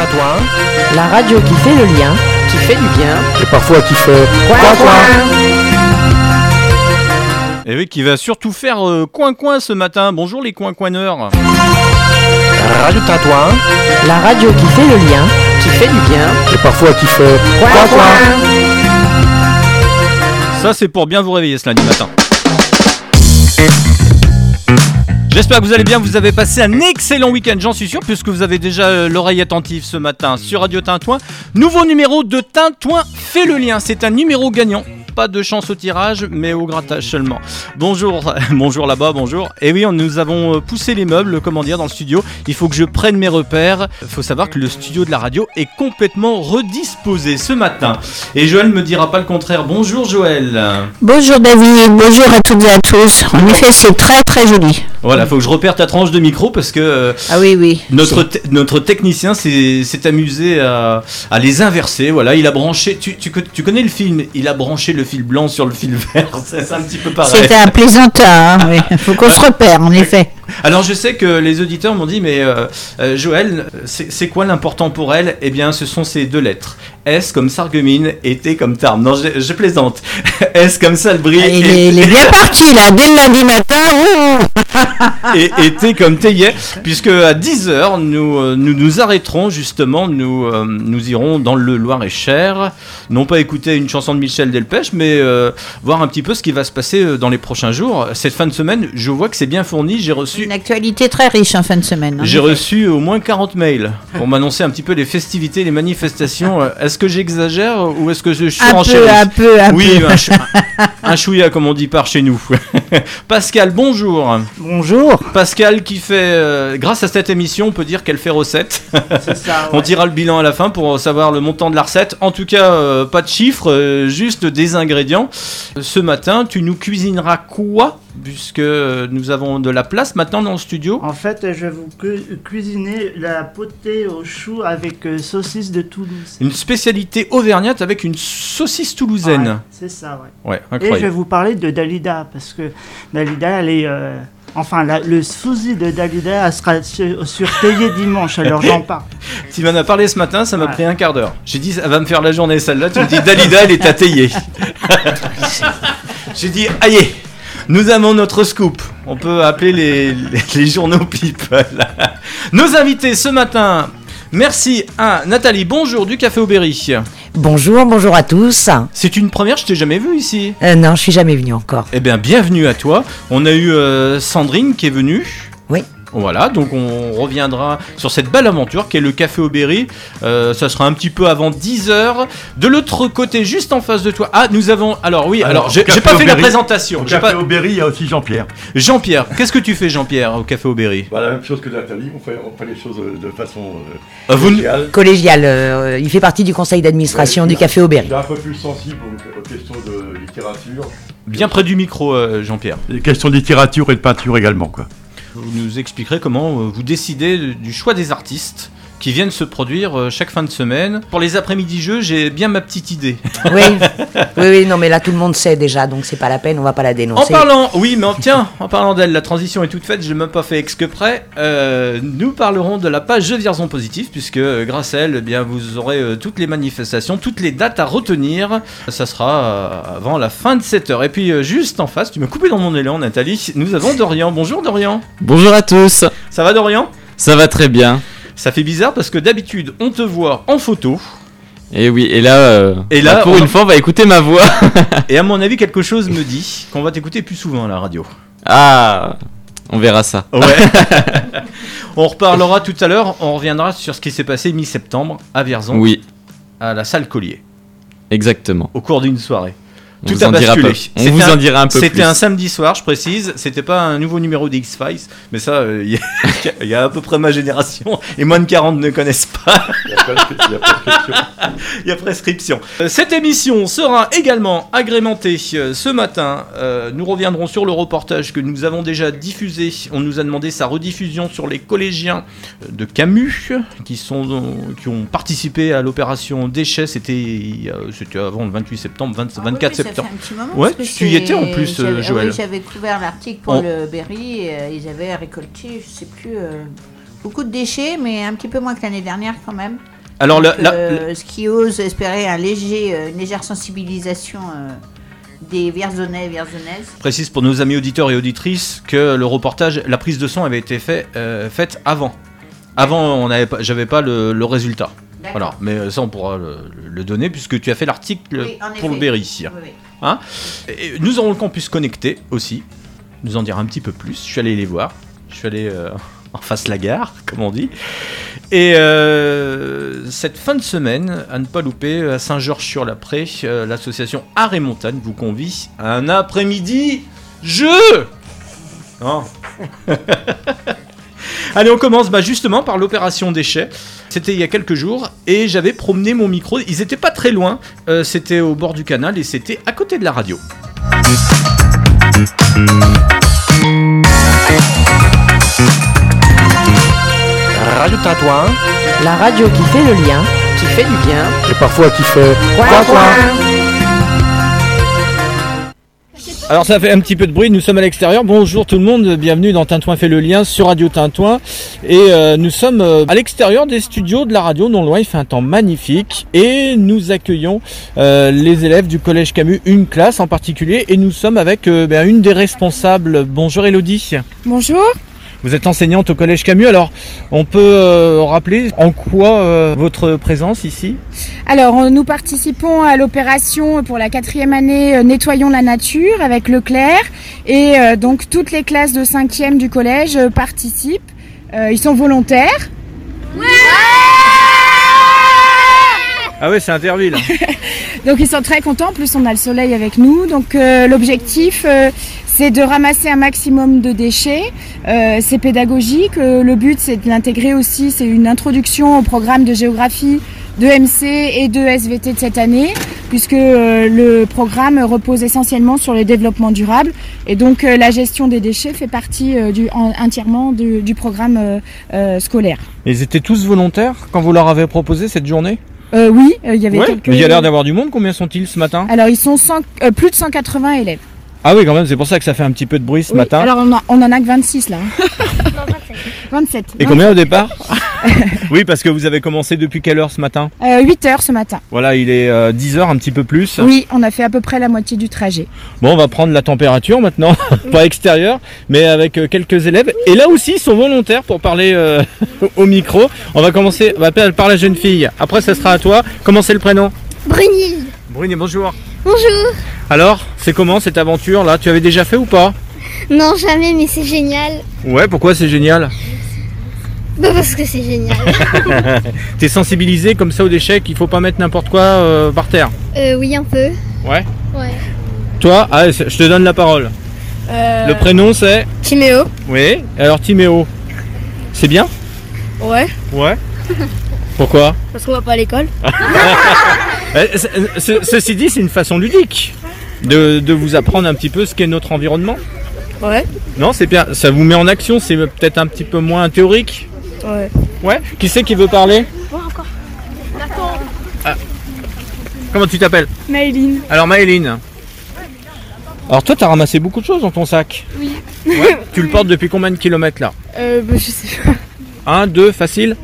Tintouin, La radio qui fait le lien. qui fait du bien. et parfois qui fait Coin, coin. Et oui, qui va surtout faire euh, coin-coin ce matin. Bonjour les coin-coineurs. Radio Tintouin, La radio qui fait le lien. Qui fait du bien. et parfois qui fait Coin, coin. Ça, c'est pour bien vous réveiller ce lundi matin. J'espère que vous allez bien, vous avez passé un excellent week-end, j'en suis sûr, puisque vous avez déjà euh, l'oreille attentive ce matin sur Radio Tintouin. Nouveau numéro de Tintouin fait le lien, c'est un numéro gagnant. Pas de chance au tirage, mais au grattage seulement. Bonjour, bonjour là-bas, bonjour. Et oui, on- nous avons euh, poussé les meubles, comment dire, dans le studio. Il faut que je prenne mes repères. Il faut savoir que le studio de la radio est complètement redisposé ce matin. Et Joël me dira pas le contraire. Bonjour Joël. Bonjour David, bonjour à toutes et à tous. En effet, c'est très très joli. Voilà, faut que je repère ta tranche de micro parce que euh, Ah oui, oui. notre, te- notre technicien s'est amusé à, à les inverser. Voilà, il a branché. Tu, tu, tu connais le film? Il a branché le fil blanc sur le fil vert. C'est c'est un petit peu pareil. C'était un plaisantin, hein, oui. faut qu'on se repère, en effet. Alors je sais que les auditeurs m'ont dit, mais euh, euh, Joël, c'est quoi l'important pour elle? Eh bien, ce sont ces deux lettres. S comme Sargumine et T comme Tarn. Non, je, je plaisante. S comme Salbris Ah, Il et, est, il est bien parti, là, dès le lundi matin. et, et T comme Théier, puisque à 10h, nous, euh, nous nous arrêterons justement, nous, euh, nous irons dans le Loir-et-Cher, non pas écouter une chanson de Michel Delpech, mais voir un petit peu ce qui va se passer dans les prochains jours. Cette fin de semaine, je vois que c'est bien fourni, j'ai reçu... Une actualité très riche en fin de semaine. en J'ai reçu au moins 40 mails pour m'annoncer un petit peu les festivités, les manifestations. Euh, Est-ce que j'exagère ou est-ce que je suis Un en peu, un peu, un Oui, peu. un, chou- un chouïa comme on dit par chez nous. Pascal, bonjour. Bonjour. Pascal qui fait, euh, grâce à cette émission, on peut dire qu'elle fait recette. C'est ça. On dira le bilan à la fin pour savoir le montant de la recette. En tout cas, euh, pas de chiffres, euh, juste des ingrédients. Ce matin, tu nous cuisineras quoi? Puisque euh, nous avons de la place maintenant dans le studio. En fait, je vais vous cu- cuisiner la potée au chou avec euh, saucisse de Toulouse. Une spécialité auvergnate avec une saucisse Ouais, toulousaine. c'est ça, ouais. Ouais, Et je vais vous parler de Dalida parce que Dalida, elle est. euh, Enfin, la- le souci de Dalida elle sera sur, sur dimanche, alors j'en parle. Tu m'en as parlé ce matin, ça m'a Ouais. pris un quart d'heure. J'ai dit, elle va me faire la journée celle-là. Tu me dis, Dalida, elle est à. J'ai dit, aïe, nous avons notre scoop. On peut appeler les, les, les journaux people. Nos invités ce matin. Merci à Nathalie, bonjour du Café Aubéry. Bonjour, bonjour à tous. C'est une première, je t'ai jamais vu ici. Euh, non, je suis jamais venue encore. Eh bien, bienvenue à toi. On a eu euh, Sandrine qui est venue. Oui. Voilà, donc on reviendra sur cette belle aventure qui est le Café Aubéry. Euh, ça sera un petit peu avant 10h. De l'autre côté, juste en face de toi. Ah, nous avons. Alors, oui, alors, Alors, j'ai pas fait la présentation. Au café pas... Aubéry, il y a aussi Jean-Pierre. Jean-Pierre, qu'est-ce que tu fais, Jean-Pierre, au Café Aubéry Bah, la même chose que Nathalie, on fait, on fait les choses euh, de façon Ah, vous ne- sociale. Collégial, euh, il fait partie du conseil d'administration Ouais, du Café Aubéry. suis un peu plus sensible aux, aux questions de littérature. Bien près du micro, euh, Jean-Pierre. Les questions de littérature et de peinture également, quoi. Vous nous expliquerez comment euh, vous décidez du choix des artistes qui viennent se produire euh, chaque fin de semaine. Pour les après-midi jeux, j'ai bien ma petite idée. Oui, oui, oui, non, mais là tout le monde sait déjà, donc c'est pas la peine, on va pas la En dénoncer. parlant, oui, mais en- tiens, en parlant d'elle, la transition est toute faite, je n'ai même pas fait ex que près. Euh, nous parlerons de la page Je Vierzon Positif, puisque euh, grâce à elle, eh bien, vous aurez euh, toutes les manifestations, toutes les dates à retenir. Ça sera euh, avant la fin de cette heure. Et puis, euh, juste en face, tu m'as coupé dans mon élan, Nathalie, nous avons Dorian. Bonjour Dorian. Bonjour à tous, Ça va Dorian? Ça va très bien. Ça fait bizarre parce que d'habitude, on te voit en photo. Et oui, et là, euh, Et là, bah, pour on- une fois, on va écouter ma voix. Et à mon avis, quelque chose me dit qu'on va t'écouter plus souvent à la radio. Ah, on verra ça. Ouais. on reparlera tout à l'heure, on reviendra sur ce qui s'est passé mi-septembre à Vierzon, Oui, à la salle Collier, exactement. au cours d'une soirée. On Tout vous a en dira basculé. peu- On C'était vous un- en dira un peu plus. C'était un samedi soir, je précise, c'était pas un nouveau numéro des X-Files, mais ça, euh, il y, a- il y a à peu près ma génération, et moins de 40 ne connaissent pas. Il y a prescription. Il y a prescription. Euh, Cette émission sera également agrémentée euh, ce matin. Euh, nous reviendrons sur le reportage que nous avons déjà diffusé. On nous a demandé sa rediffusion sur les collégiens de Camus qui, sont, qui ont participé à l'opération Déchets. C'était euh, c'était avant le 28 septembre, 20 Ah 24 oui, ça fait septembre. un petit moment, Ouais, parce que tu y étais en plus, euh, j'avais- Joël. Oui, j'avais couvert l'article pour On- le Berry. et, euh, ils avaient récolté, je sais plus, euh, beaucoup de déchets, mais un petit peu moins que l'année dernière quand même. Alors, Donc, la- la- euh, ce qui ose espérer un léger, euh, une légère sensibilisation euh, des Vierzonais et Vierzonaises. Je précise pour nos amis auditeurs et auditrices que le reportage, la prise de son avait été fait, euh, faite avant. Avant, on n'avait pas, j'avais pas le, le résultat. Voilà, mais ça on pourra le, le donner puisque tu as fait l'article Oui, pour le. Berry ici. Oui, oui. Hein? Et nous aurons le campus connecté aussi. Nous en dire un petit peu plus. Je suis allé les voir. Je suis allé euh, en face la gare, comme on dit. Et euh, cette fin de semaine, à ne pas louper, à Saint-Georges-sur-la-Pré, euh, l'association Art et Montagne vous convie à un après-midi jeu. Non. Allez, on commence bah, justement par l'opération déchets. C'était il y a quelques jours et j'avais promené mon micro. Ils étaient pas très loin. Euh, c'était au bord du canal et c'était à côté de la radio. Radio Tintouin, La radio qui fait le lien, qui fait du bien. et parfois qui fait. Alors ça fait un petit peu de bruit, nous sommes à l'extérieur. Bonjour tout le monde, bienvenue dans Tintouin fait le lien sur Radio Tintouin. Et euh, nous sommes euh, à l'extérieur des studios de la radio, non loin, il fait un temps magnifique. Et nous accueillons euh, les élèves du Collège Camus, une classe en particulier. Et nous sommes avec ben, une des responsables. Bonjour Elodie. Bonjour. Vous êtes enseignante au Collège Camus, alors on peut euh, rappeler en quoi euh, votre présence ici? Alors, euh, nous participons à l'opération pour la quatrième année euh, Nettoyons la nature avec Leclerc. Et euh, donc, toutes les classes de cinquième du collège euh, participent. Euh, ils sont volontaires. Ah ouais, c'est Interville. Donc, ils sont très contents. En plus, on a le soleil avec nous. Donc, euh, l'objectif, euh, c'est de ramasser un maximum de déchets. Euh, c'est pédagogique. Euh, le but, c'est de l'intégrer aussi. C'est une introduction au programme de géographie de MC et de SVT de cette année, puisque euh, le programme repose essentiellement sur le développement durable. Et donc, euh, la gestion des déchets fait partie euh, du, en- entièrement du, du programme euh, euh, scolaire. Ils étaient tous volontaires quand vous leur avez proposé cette journée? Euh, oui, euh, il y avait Ouais, quelques... mais il y a l'air d'avoir du monde. Combien sont-ils ce matin? Alors, ils sont 100 euh, plus de 180 élèves. Ah oui, quand même, c'est pour ça que ça fait un petit peu de bruit ce Oui, matin. Alors on, en- on en a que 26 là. 27. Et combien au départ Oui, parce que vous avez commencé depuis quelle heure ce matin Euh, 8 heures ce matin. Voilà, il est 10h, un petit peu plus. Oui, on a fait à peu près la moitié du trajet. Bon, on va prendre la température maintenant, pas extérieure, mais avec euh, quelques élèves. Et là aussi, ils sont volontaires pour parler euh, au micro. On va commencer on va par la jeune fille. Après, ça sera à toi. Comment c'est le prénom? Brunil. Brune, bonjour. Bonjour. Alors, c'est comment cette aventure là? Tu avais déjà fait ou pas? Non, jamais, mais c'est génial. Ouais, pourquoi c'est génial? Bah, parce que c'est génial. T'es sensibilisé comme ça aux déchets qu'il faut pas mettre n'importe quoi euh, par terre? Euh, oui, un peu. Ouais. Ouais. Toi, ah, je te donne la parole. Le prénom c'est? Timéo. Oui. Alors Timéo. C'est bien? Ouais. Ouais. Pourquoi? Parce qu'on va pas à l'école. Ce- ce- Ceci dit, c'est une façon ludique de, de vous apprendre un petit peu ce qu'est notre environnement. Ouais. Non, c'est bien. Ça vous met en action. C'est peut-être un petit peu moins théorique. Ouais. Ouais. Qui c'est qui veut parler Ah. Comment tu t'appelles Maëline. Alors Maëline. Alors toi, t'as ramassé beaucoup de choses dans ton sac. Oui. Ouais. tu le portes depuis combien de kilomètres là Euh, bah, je sais pas. Un, deux, facile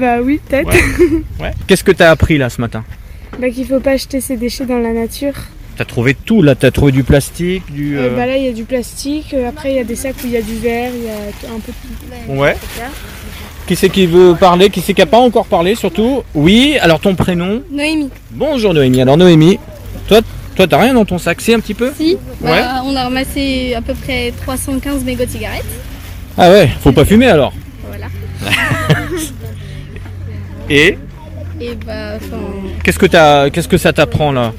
Bah oui, peut-être. Ouais. Qu'est-ce que t'as appris là ce matin Bah qu'il faut pas jeter ses déchets dans la nature. T'as trouvé tout là. T'as trouvé du plastique, du. euh, là il y a du plastique, euh, après il y a des sacs où il y a du verre, il y a un peu de Ouais. Qui c'est qui veut parler Qui c'est qui a pas encore parlé surtout? Oui. Alors ton prénom? Noémie. Bonjour Noémie. Alors Noémie, toi, toi t'as rien dans ton sac, c'est un petit peu? Si. Ouais. Bah, on a ramassé à peu près 315 mégots de cigarettes. Ah ouais. Faut pas fumer alors. Voilà. Et? Et bah, enfin. qu'est-ce que t'as Qu'est-ce que ça t'apprend là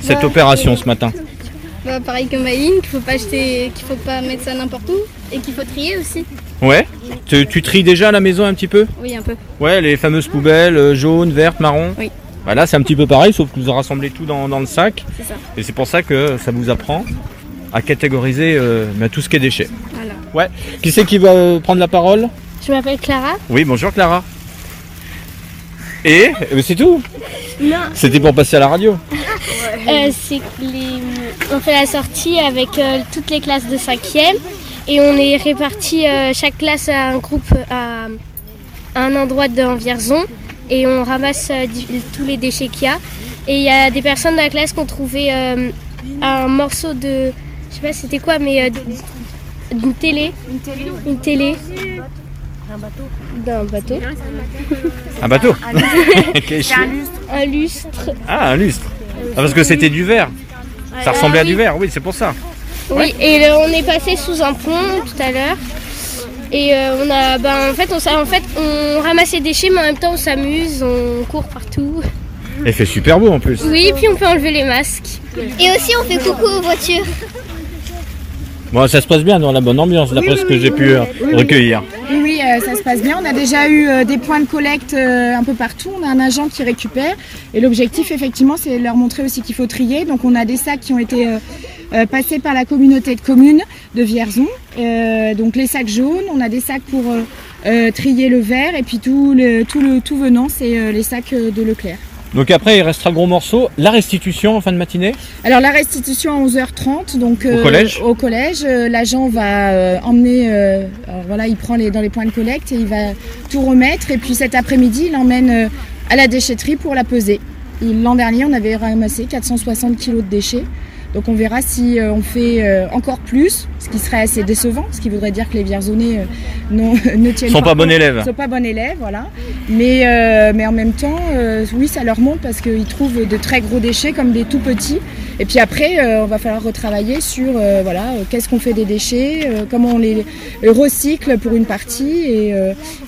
Cette Bah, opération ce matin? Bah, pareil que Maïline, qu'il faut pas acheter, qu'il faut pas mettre ça n'importe où. Et qu'il faut trier aussi. Ouais? Tu, tu tries déjà à la maison un petit peu? Oui, un peu. Ouais, les fameuses poubelles euh, jaunes, vertes, marron? Oui. Voilà, c'est un petit peu pareil, sauf que vous rassemblez tout dans, dans le sac. C'est ça. Et c'est pour ça que ça vous apprend à catégoriser euh, bah, tout ce qui est déchets. Voilà. Ouais. Qui c'est qui va euh, prendre la parole? Je m'appelle Clara. Oui, bonjour Clara. Et c'est tout. Non. C'était pour passer à la radio. Euh, c'est que les... on fait la sortie avec euh, toutes les classes de 5e et on est répartis, euh, chaque classe à un groupe à, à un endroit d'un Vierzon et on ramasse euh, tous les déchets qu'il y a. Et il y a des personnes dans la classe qui ont trouvé euh, un morceau de, je sais pas c'était quoi, mais euh, d'une télé. Une télé. D'un bateau. Un bateau C'est un lustre. Un lustre. Ah, un lustre. Ah, parce que c'était du verre. Ça Ah, ressemblait à du oui. verre, oui, c'est pour ça. Oui, et on est passé sous un pont tout à l'heure. Et euh, on a, ben, en fait, on, s'a- en fait, on ramasse les déchets, mais en même temps, on s'amuse, on court partout. Et il fait super beau en plus. Oui, puis on peut enlever les masques. Et aussi, on fait coucou aux voitures. Bon, ça se passe bien dans la bonne ambiance, d'après ce que j'ai pu euh, recueillir. Oui, oui, euh, ça se passe bien. On a déjà eu euh, des points de collecte un peu partout. On a un agent qui récupère. Et l'objectif, effectivement, c'est leur montrer aussi qu'il faut trier. Donc, on a des sacs qui ont été passés par la communauté de communes de Vierzon. Donc, les sacs jaunes. On a des sacs pour trier le verre. Et puis, tout, le, tout, le, tout venant, c'est les sacs de Leclerc. Donc après, il restera le gros morceau. La restitution en fin de matinée Alors la restitution à 11h30, donc Au collège au collège, euh, l'agent va euh, emmener, euh, alors voilà, il prend les dans les points de collecte et il va tout remettre et puis cet après-midi, il emmène euh, à la déchetterie pour la peser. L'an dernier, on avait ramassé 460 kg de déchets. Donc on verra si euh, on fait euh, encore plus, ce qui serait assez décevant, ce qui voudrait dire que les Vierzonais euh, ne tiennent Sont pas bons compte, élèves. Sont pas bons élèves, voilà. Mais, euh, mais en même temps, euh, oui, ça leur monte parce qu'ils trouvent de très gros déchets comme des tout petits. Et puis après, euh, on va falloir retravailler sur euh, voilà, euh, qu'est-ce qu'on fait des déchets, comment on les recycle pour une partie et,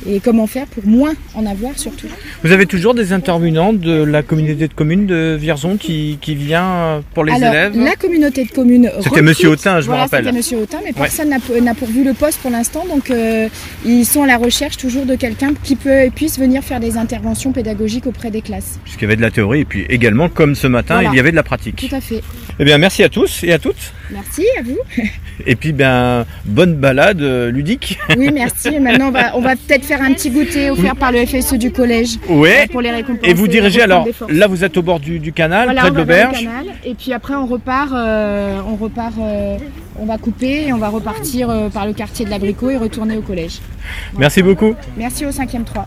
et comment faire pour moins en avoir surtout. Vous avez toujours des intervenants de la communauté de communes de Vierzon qui, qui vient pour les Alors, élèves la communauté de communes. C'était Monsieur Autain, je me voilà, rappelle. C'était Monsieur Autain, mais personne n'a pourvu le poste pour l'instant, donc euh, ils sont à la recherche toujours de quelqu'un qui peut, puisse venir faire des interventions pédagogiques auprès des classes. Puisqu'il y avait de la théorie et puis également, comme ce matin, Voilà. il y avait de la pratique. Tout à fait. Eh bien, merci à tous et à toutes. Merci à vous. Et puis, ben, bonne balade euh, ludique. Oui, merci. Et Maintenant, on va, on va peut-être faire un petit goûter offert par le FSE du collège. Ouais. euh, Pour les récompenser. Et vous dirigez alors, là vous êtes au bord du, du canal, Voilà, près on de l'auberge. canal, Et puis après, on repart, euh, on repart, euh, on va couper et on va repartir euh, par le quartier de l'Abricot et retourner au collège. Merci beaucoup. Merci au 5e 3.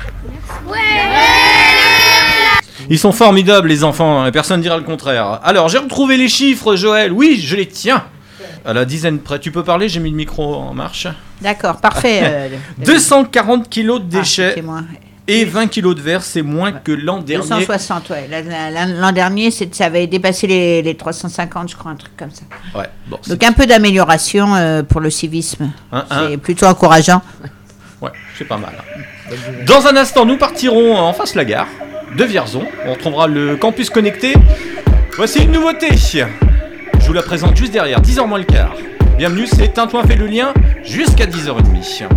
Ils sont formidables les enfants, hein, et personne ne dira le contraire. Alors j'ai retrouvé les chiffres Joël, oui je les tiens. À la dizaine près, tu peux parler, j'ai mis le micro en marche. D'accord, parfait. euh, 240 kilos de Ah, déchets et 20 kilos de verre, c'est moins que l'an dernier. 260, ouais. La- la- la- L'an dernier, ça avait dépassé les, les 350, je crois, un truc comme ça. Ouais, bon, Donc un peu d'amélioration euh, pour le civisme. Hein, hein. c'est plutôt encourageant. Ouais, c'est pas mal. Dans un instant, nous partirons en face de la gare de Vierzon. On retrouvera le campus connecté. Voici une nouveauté. Je vous la présente juste derrière, 10h moins le quart. Bienvenue, c'est Tintouin fait le lien jusqu'à 10h30.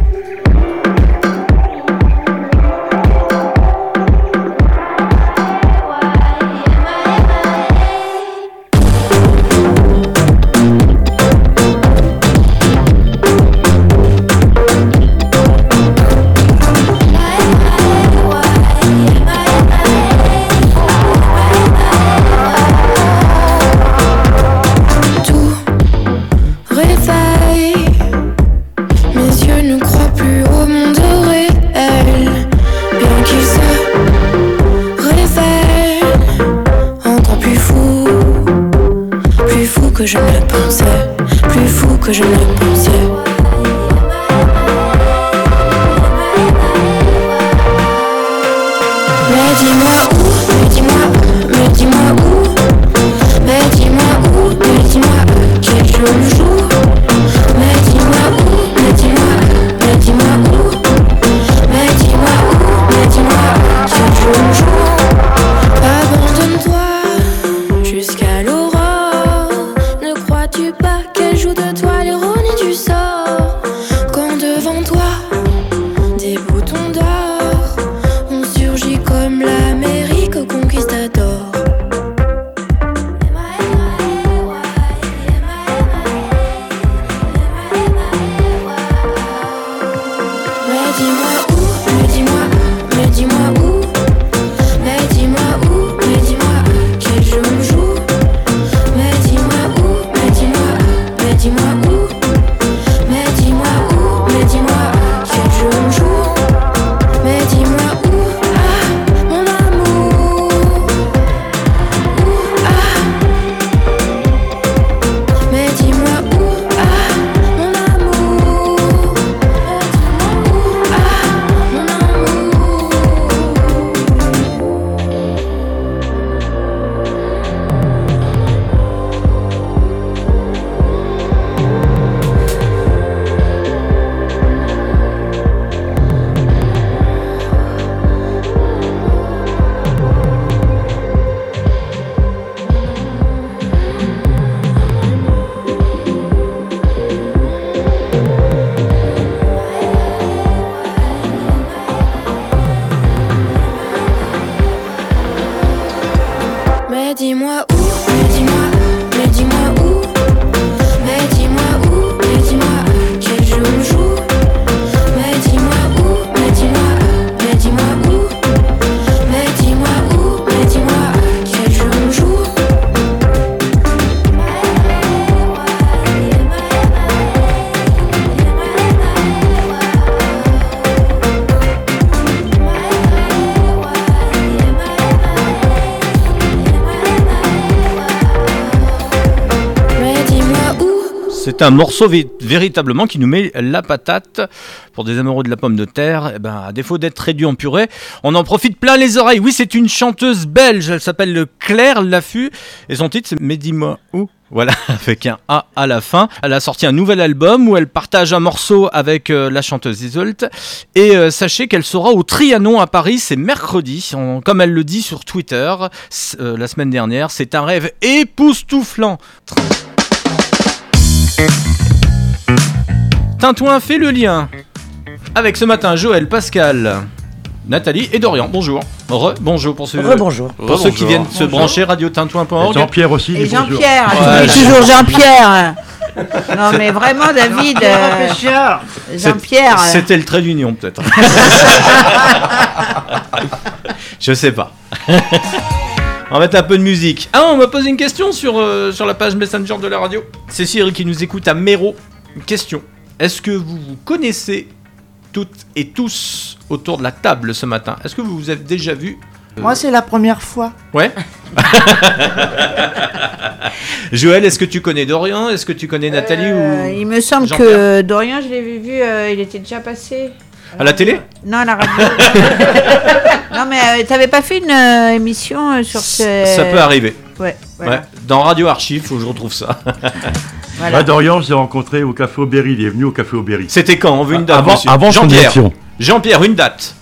Que je ne C'est un morceau vé- véritablement qui nous met la patate. Pour des amoureux de la pomme de terre, eh ben, à défaut d'être réduit en purée, on en profite plein les oreilles. Oui, c'est une chanteuse belge, elle s'appelle Claire Laffut, et son titre c'est Mais dis-moi où voilà, avec un A à la fin. Elle a sorti un nouvel album où elle partage un morceau avec euh, la chanteuse Isolt. Et euh, sachez qu'elle sera au Trianon à Paris, c'est mercredi. Comme elle le dit sur Twitter euh, la semaine dernière, c'est un rêve époustouflant. Tintouin fait le lien avec ce matin Joël, Pascal, Nathalie et Dorian. Bonjour. Re, bonjour pour ceux, Rebonjour. pour ceux qui viennent se brancher radio-tintouin.org. Jean-Pierre aussi, Et bonjour. Jean-Pierre, Ouais, toujours Jean-Pierre. Non mais vraiment David, euh, Jean-Pierre. euh, C'était le trait d'union peut-être. Je sais pas. On va mettre un peu de musique. Ah, on m'a posé une question sur, euh, sur la page Messenger de la radio. C'est Cyril qui nous écoute à Méro. Une question. Est-ce que vous vous connaissez toutes et tous autour de la table ce matin? Est-ce que vous vous avez déjà vu? Moi, c'est la première fois. Ouais. Joël, est-ce que tu connais Dorian? Est-ce que tu connais Nathalie euh, ou il me semble que Dorian, je l'avais vu, euh, il était déjà passé. À la télé Non, à la radio. non mais euh, t'avais pas fait une euh, émission euh, sur ce. Ça peut arriver. Ouais. Voilà. Ouais. Dans Radio Archive, faut que je retrouve ça. Moi, Dorian, je l'ai rencontré au Café Aubéry. Il est venu au Café Aubéry. C'était quand? On veut une date. Avant, monsieur. avant Jean-Pierre. Jean-Pierre, une date.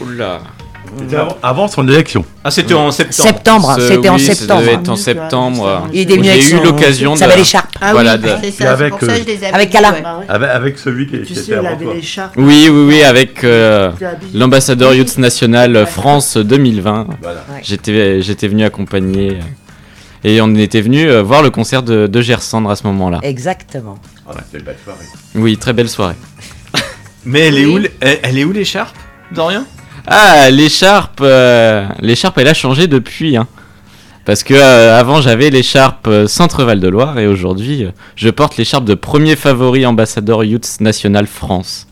Oula. C'était avant, avant son élection. Ah, c'était en septembre. Septembre, c'était en oui, ça septembre. devait être en septembre. Il était venu avec J'ai eu l'occasion de. Ah voilà, oui, de- c'est Et ça, c'est avec, pour ça euh, que je les avais avec vus, Alain. ouais. Avec, avec celui qui, Tu sais, était avant avait toi. l'écharpe. Oui, oui, oui, avec euh, l'ambassadeur Youth National France 2020. Voilà. J'étais, j'étais venu accompagner. euh, Et on était venu euh, voir le concert de, de Gersandre à ce moment-là. Exactement. Voilà, c'était une belle soirée. Oui, très belle soirée. Mais elle est où, elle, elle est où l'écharpe Dorian? Ah, l'écharpe, euh, l'écharpe, elle a changé depuis. Hein. Parce que euh, avant j'avais l'écharpe euh, Centre-Val de Loire et aujourd'hui euh, je porte l'écharpe de premier favori ambassadeur Youth National France.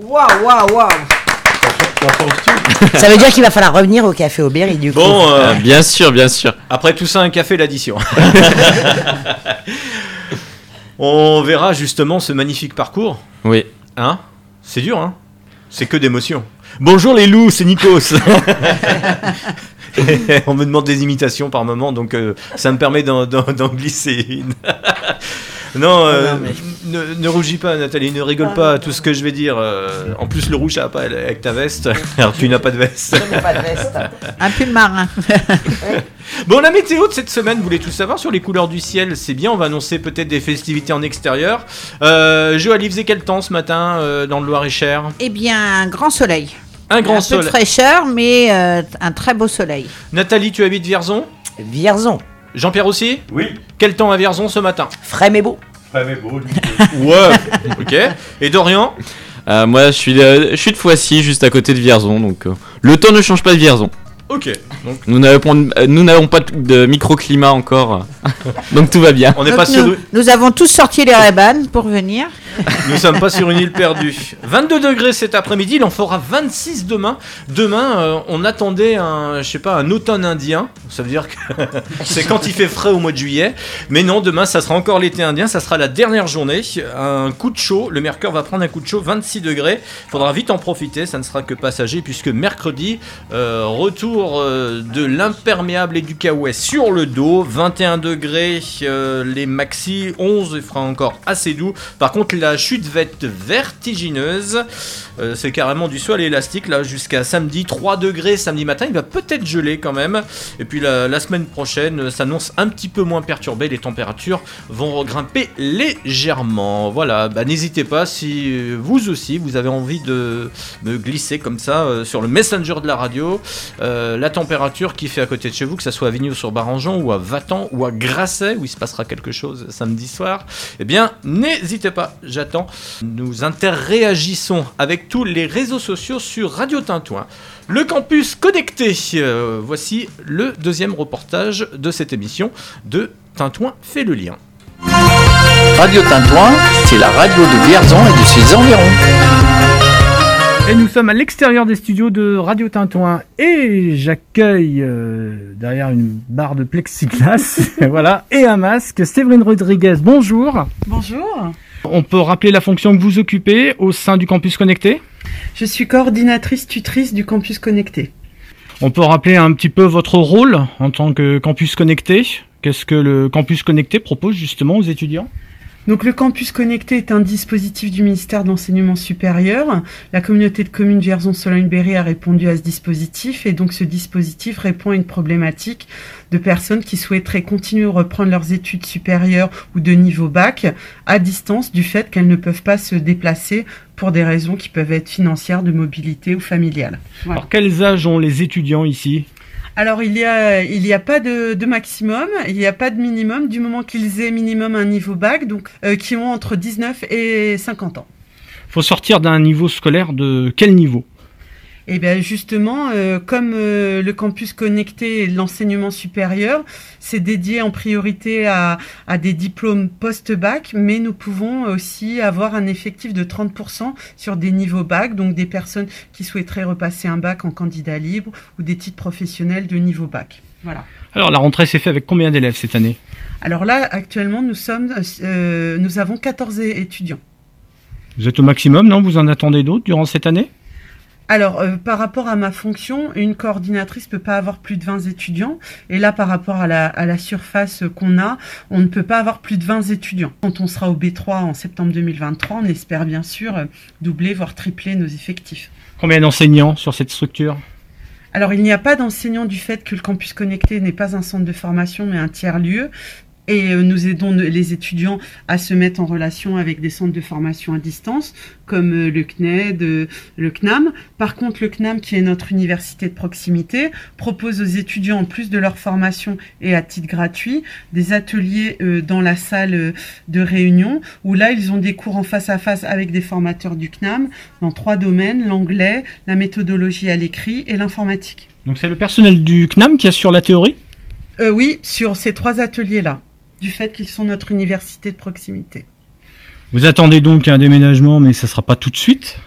Waouh, waouh, waouh. Ça veut dire qu'il va falloir revenir au café Aubéry du coup. Bon, euh, Euh, bien sûr, bien sûr. après tout ça, un café, l'addition. On verra justement ce magnifique parcours. Oui. Hein? C'est dur, hein? C'est que d'émotions. Bonjour les loups, c'est Nikos. On me demande des imitations par moment, donc euh, ça me permet d'en, d'en- d'en glisser une. non, euh, non, ne, ne rougis pas, Nathalie, ne rigole pas à tout ce que je vais dire. euh, en plus, le rouge, ça va pas avec ta veste. Alors, tu n'as pas de veste. Je n'ai pas de veste. Un pull marin. Bon, la météo de cette semaine, vous voulez tout savoir sur les couleurs du ciel C'est bien, on va annoncer peut-être des festivités en extérieur. Euh, Joël, il faisait quel temps ce matin euh, dans le Loir-et-Cher? Eh bien, un grand soleil. Un grand un peu soleil. de fraîcheur, mais euh, un très beau soleil. Nathalie, tu habites Vierzon? Vierzon. Jean-Pierre aussi? Oui, Quel temps à Vierzon ce matin? Frais mais beau. très mais beau. Ouais, ok. Et Dorian? Euh, moi je suis, de, je suis de Foissy, juste à côté de Vierzon, donc euh, le temps ne change pas de Vierzon. Ok. Donc, Nous n'avons pas, euh, nous n'avons pas de, de microclimat encore, euh, donc tout va bien. on n'est pas sur... nous, nous avons tous sorti les Ray-Ban pour venir. Nous sommes pas sur une île perdue. 22 degrés cet après-midi, il en fera 26 demain. Demain, euh, on attendait un, je sais pas, un automne indien. Ça veut dire que c'est quand il fait frais au mois de juillet. Mais non, demain, ça sera encore l'été indien. Ça sera la dernière journée. Un coup de chaud. Le mercure va prendre un coup de chaud, 26 degrés. Faudra vite en profiter. Ça ne sera que passager puisque mercredi, euh, retour euh, de l'imperméable et du kawaii sur le dos. 21 degrés, euh, les maxi. 11, il fera encore assez doux. Par contre, la chute va vertigineuse. Euh, c'est carrément du sol élastique là jusqu'à samedi 3 degrés samedi matin il va peut-être geler quand même et puis la, semaine prochaine s'annonce un petit peu moins perturbée les températures vont regrimper légèrement voilà bah, n'hésitez pas si vous aussi vous avez envie de me glisser comme ça sur le messenger de la radio euh, la température qui fait à côté de chez vous, que ce soit à Vignoux-sur-Barangeon ou à Vatan ou à Grasset, où il se passera quelque chose samedi soir, eh bien, n'hésitez pas, j'attends. Nous interréagissons avec tous les réseaux sociaux sur Radio Tintouin. Le campus connecté, euh, voici le deuxième reportage de cette émission de Tintouin fait le lien. Radio Tintouin, c'est la radio de Vierzon et de ses environs. Et nous sommes à l'extérieur des studios de Radio Tintouin et j'accueille euh, derrière une barre de plexiglas, voilà, et un masque, Séverine Rodriguez. Bonjour. Bonjour. On peut rappeler la fonction que vous occupez au sein du campus connecté? Je suis coordinatrice tutrice du campus connecté. On peut rappeler un petit peu votre rôle en tant que campus connecté? Qu'est-ce que le campus connecté propose justement aux étudiants? Donc le campus connecté est un dispositif du ministère de l'enseignement supérieur. La communauté de communes Vierzon-Sologne-Berry a répondu à ce dispositif et donc ce dispositif répond à une problématique de personnes qui souhaiteraient continuer à reprendre leurs études supérieures ou de niveau bac à distance du fait qu'elles ne peuvent pas se déplacer pour des raisons qui peuvent être financières, de mobilité ou familiales. Alors quels âges ont les étudiants ici? Alors il y a il y a pas de, de maximum, il n'y a pas de minimum du moment qu'ils aient minimum un niveau bac, donc euh, qui ont entre 19 et 50 ans. faut sortir d'un niveau scolaire de quel niveau? Et bien justement, euh, comme euh, le campus connecté et l'enseignement supérieur, c'est dédié en priorité à, à des diplômes post-bac, mais nous pouvons aussi avoir un effectif de 30% sur des niveaux bac, donc des personnes qui souhaiteraient repasser un bac en candidat libre ou des titres professionnels de niveau bac. Voilà. Alors la rentrée s'est faite avec combien d'élèves cette année? Alors là, actuellement, nous sommes, euh, nous avons 14 é- étudiants. Vous êtes au maximum, non? Vous en attendez d'autres durant cette année? Alors, euh, par rapport à ma fonction, une coordinatrice peut pas avoir plus de 20 étudiants. Et là, par rapport à la, à la surface qu'on a, on ne peut pas avoir plus de 20 étudiants. Quand on sera au B3 en septembre 2023, on espère bien sûr euh, doubler, voire tripler nos effectifs. Combien d'enseignants sur cette structure? Alors, il n'y a pas d'enseignants du fait que le campus connecté n'est pas un centre de formation, mais un tiers-lieu. Et euh, nous aidons les étudiants à se mettre en relation avec des centres de formation à distance, comme euh, le CNED, euh, le CNAM. Par contre, le CNAM, qui est notre université de proximité, propose aux étudiants, en plus de leur formation et à titre gratuit, des ateliers dans la salle de réunion, où là, ils ont des cours en face à face avec des formateurs du CNAM dans trois domaines, l'anglais, la méthodologie à l'écrit et l'informatique. Donc c'est le personnel du CNAM qui assure la théorie? Euh, oui, sur ces trois ateliers-là, du fait qu'ils sont notre université de proximité. Vous attendez donc un déménagement, mais ça sera pas tout de suite?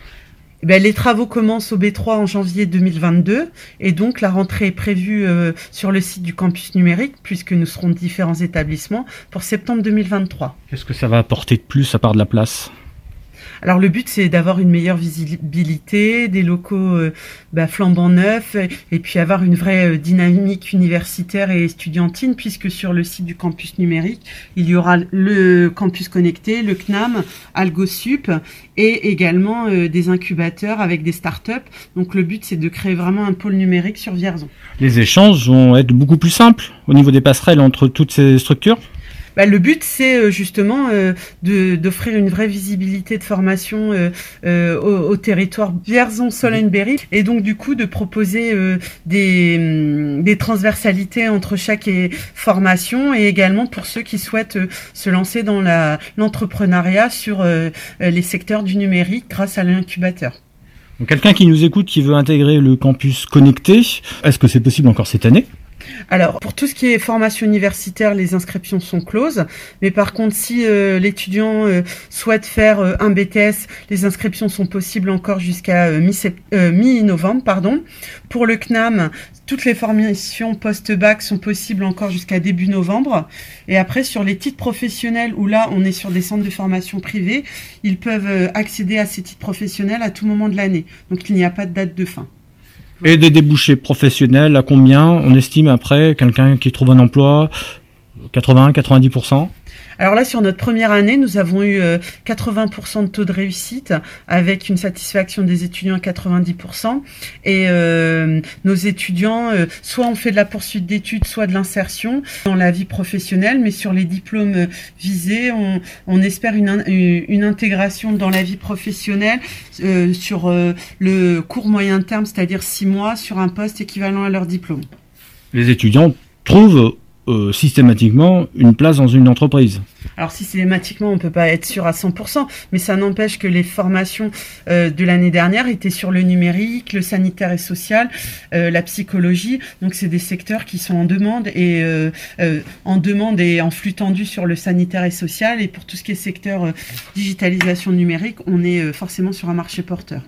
Eh ben, les travaux commencent au B3 en janvier 2022 et donc la rentrée est prévue euh, sur le site du campus numérique puisque nous serons différents établissements pour septembre 2023. Qu'est-ce que ça va apporter de plus à part de la place? Alors le but c'est d'avoir une meilleure visibilité, des locaux euh, bah, flambant neufs et, puis avoir une vraie euh, dynamique universitaire et estudiantine puisque sur le site du campus numérique il y aura le campus connecté, le CNAM, AlgoSup et également euh, des incubateurs avec des startups. Donc le but c'est de créer vraiment un pôle numérique sur Vierzon. Les échanges vont être beaucoup plus simples au niveau des passerelles entre toutes ces structures? Bah, le but, c'est euh, justement euh, d'offrir une vraie visibilité de formation euh, euh, au, au territoire Vierzon-Sologne-Berry et donc du coup de proposer euh, des, hum, des transversalités entre chaque é- formation et également pour ceux qui souhaitent euh, se lancer dans l'entrepreneuriat sur euh, euh, les secteurs du numérique grâce à l'incubateur. Quelqu'un qui nous écoute qui veut intégrer le campus connecté, est-ce que c'est possible encore cette année? Alors, pour tout ce qui est formation universitaire, les inscriptions sont closes. Mais par contre, si euh, l'étudiant euh, souhaite faire euh, un BTS, les inscriptions sont possibles encore jusqu'à mi-novembre. pardon. Pour le CNAM, toutes les formations post-bac sont possibles encore jusqu'à début novembre. Et après, sur les titres professionnels, où là, on est sur des centres de formation privés, ils peuvent accéder à ces titres professionnels à tout moment de l'année. Donc, il n'y a pas de date de fin. Et des débouchés professionnels, à combien On estime après quelqu'un qui trouve un emploi? 80-90% Alors là, sur notre première année, nous avons eu euh, 80% de taux de réussite avec une satisfaction des étudiants à 90%. Et euh, nos étudiants, euh, soit on fait de la poursuite d'études, soit de l'insertion dans la vie professionnelle. Mais sur les diplômes euh, visés, on, espère une, in- une intégration dans la vie professionnelle euh, sur euh, le court moyen terme, c'est-à-dire six mois, sur un poste équivalent à leur diplôme. Les étudiants trouvent euh, systématiquement une place dans une entreprise. Alors systématiquement, on peut pas être sûr à 100%, mais ça n'empêche que les formations euh, de l'année dernière étaient sur le numérique, le sanitaire et social, euh, la psychologie. Donc c'est des secteurs qui sont en demande et en demande et en flux tendu sur le sanitaire et social. Et pour tout ce qui est secteur digitalisation numérique, on est forcément sur un marché porteur.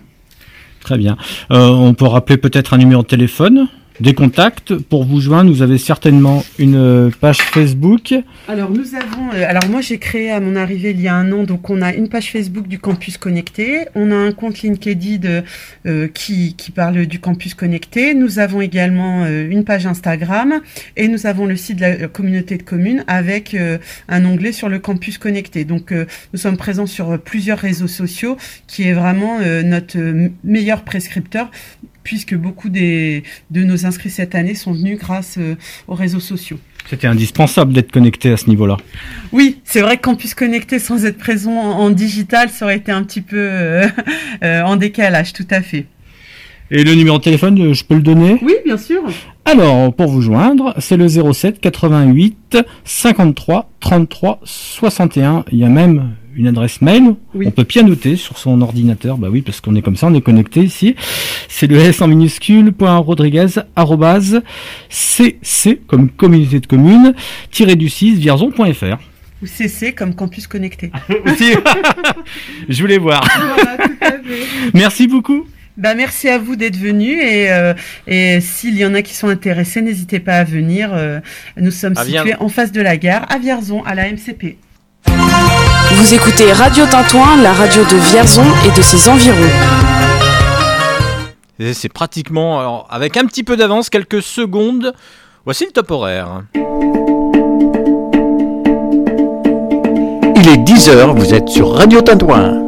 Très bien. On peut rappeler peut-être un numéro de téléphone, des contacts. Pour vous joindre, vous avez certainement une euh, page Facebook. Alors nous avons, euh, alors moi j'ai créé à mon arrivée il y a un an, donc on a une page Facebook du campus connecté, on a un compte LinkedIn euh, qui, parle du campus connecté, nous avons également une page Instagram et nous avons le site de la communauté de communes avec un onglet sur le campus connecté. Donc nous sommes présents sur plusieurs réseaux sociaux qui est vraiment notre meilleur prescripteur puisque beaucoup des, de nos inscrits cette année sont venus grâce euh, aux réseaux sociaux. C'était indispensable d'être connecté à ce niveau-là. Oui, c'est vrai que Campus Connecté sans être présent en, en digital, ça aurait été un petit peu euh, euh, en décalage, tout à fait. Et le numéro de téléphone, je peux le donner? Oui, bien sûr. Alors, pour vous joindre, c'est le 07 88 53 33 61. Il y a même une adresse mail. On peut pianoter sur son ordinateur. Bah oui, parce qu'on est comme ça, on est connecté ici. C'est le S en minuscule, point Rodriguez, arrobase, CC, comme communauté de communes, tiré du 6, vierzon.fr. Ou CC comme Campus Connecté. Aussi. Je voulais voir. Voilà, tout à fait. Merci beaucoup. Bah, merci à vous d'être venus et, euh, et s'il y en a qui sont intéressés, n'hésitez pas à venir. euh, nous sommes À situés en face de la gare, à Vierzon, à la MCP. Vous écoutez Radio Tintouin, la radio de Vierzon et de ses environs. Et C'est pratiquement, alors, avec un petit peu d'avance, quelques secondes. Voici le top horaire. Il est 10h, vous êtes sur Radio Tintouin.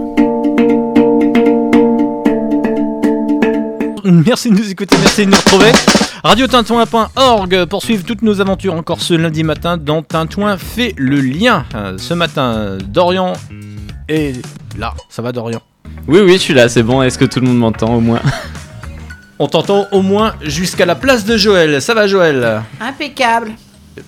Merci de nous écouter, merci de nous retrouver. RadioTintouin.org pour suivre toutes nos aventures encore ce lundi matin dans Tintouin fait le lien. Euh, Ce matin, Dorian est là. Ça va, Dorian? Oui, oui, je suis là, c'est bon. Est-ce que tout le monde m'entend au moins? On t'entend au moins jusqu'à la place de Joël. Ça va, Joël? Impeccable.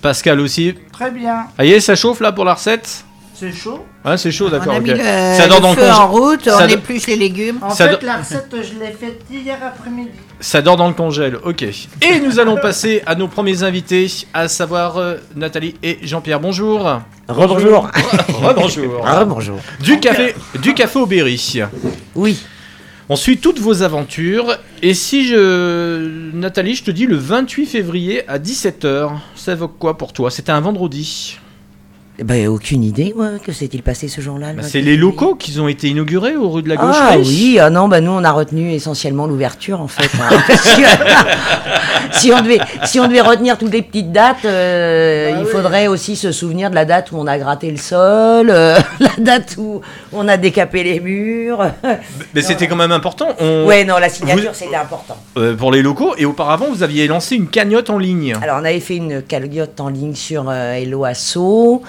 Pascal aussi. Très bien. Ah, y est, ça chauffe là pour la recette? C'est chaud? Ouais, c'est chaud, d'accord. on a ok. mis le, ça dort le dans feu le en route, ça on épluche les légumes. En Ça fait, do- la recette, je l'ai faite hier après-midi. Ça dort dans le congèle, ok. Et nous allons passer à nos premiers invités, à savoir euh, Nathalie et Jean-Pierre. Bonjour. Rebonjour. Rebonjour. Rebonjour. Du café, du café au Berry. Oui. On suit toutes vos aventures. Et si je. Nathalie, je te dis le 28 février à 17h, ça évoque quoi pour toi? C'était un vendredi. Eh Ben, aucune idée, moi. Que s'est-il passé ce jour-là le Bah, 28 c'est les locaux qui ont été inaugurés au rue de la Gauche. Ah oui, ah non, bah nous on a retenu essentiellement l'ouverture en fait. hein. Que- si, on devait, si on devait retenir toutes les petites dates, euh, Bah il faudrait aussi se souvenir de la date où on a gratté le sol, euh, la date où on a décapé les murs. Mais c'était quand même important. On- Ouais, non, la signature Vous- c'était important. euh, pour les locaux. Et auparavant, vous aviez lancé une cagnotte en ligne. Alors on avait fait une cagnotte en ligne sur euh, Hello Asso,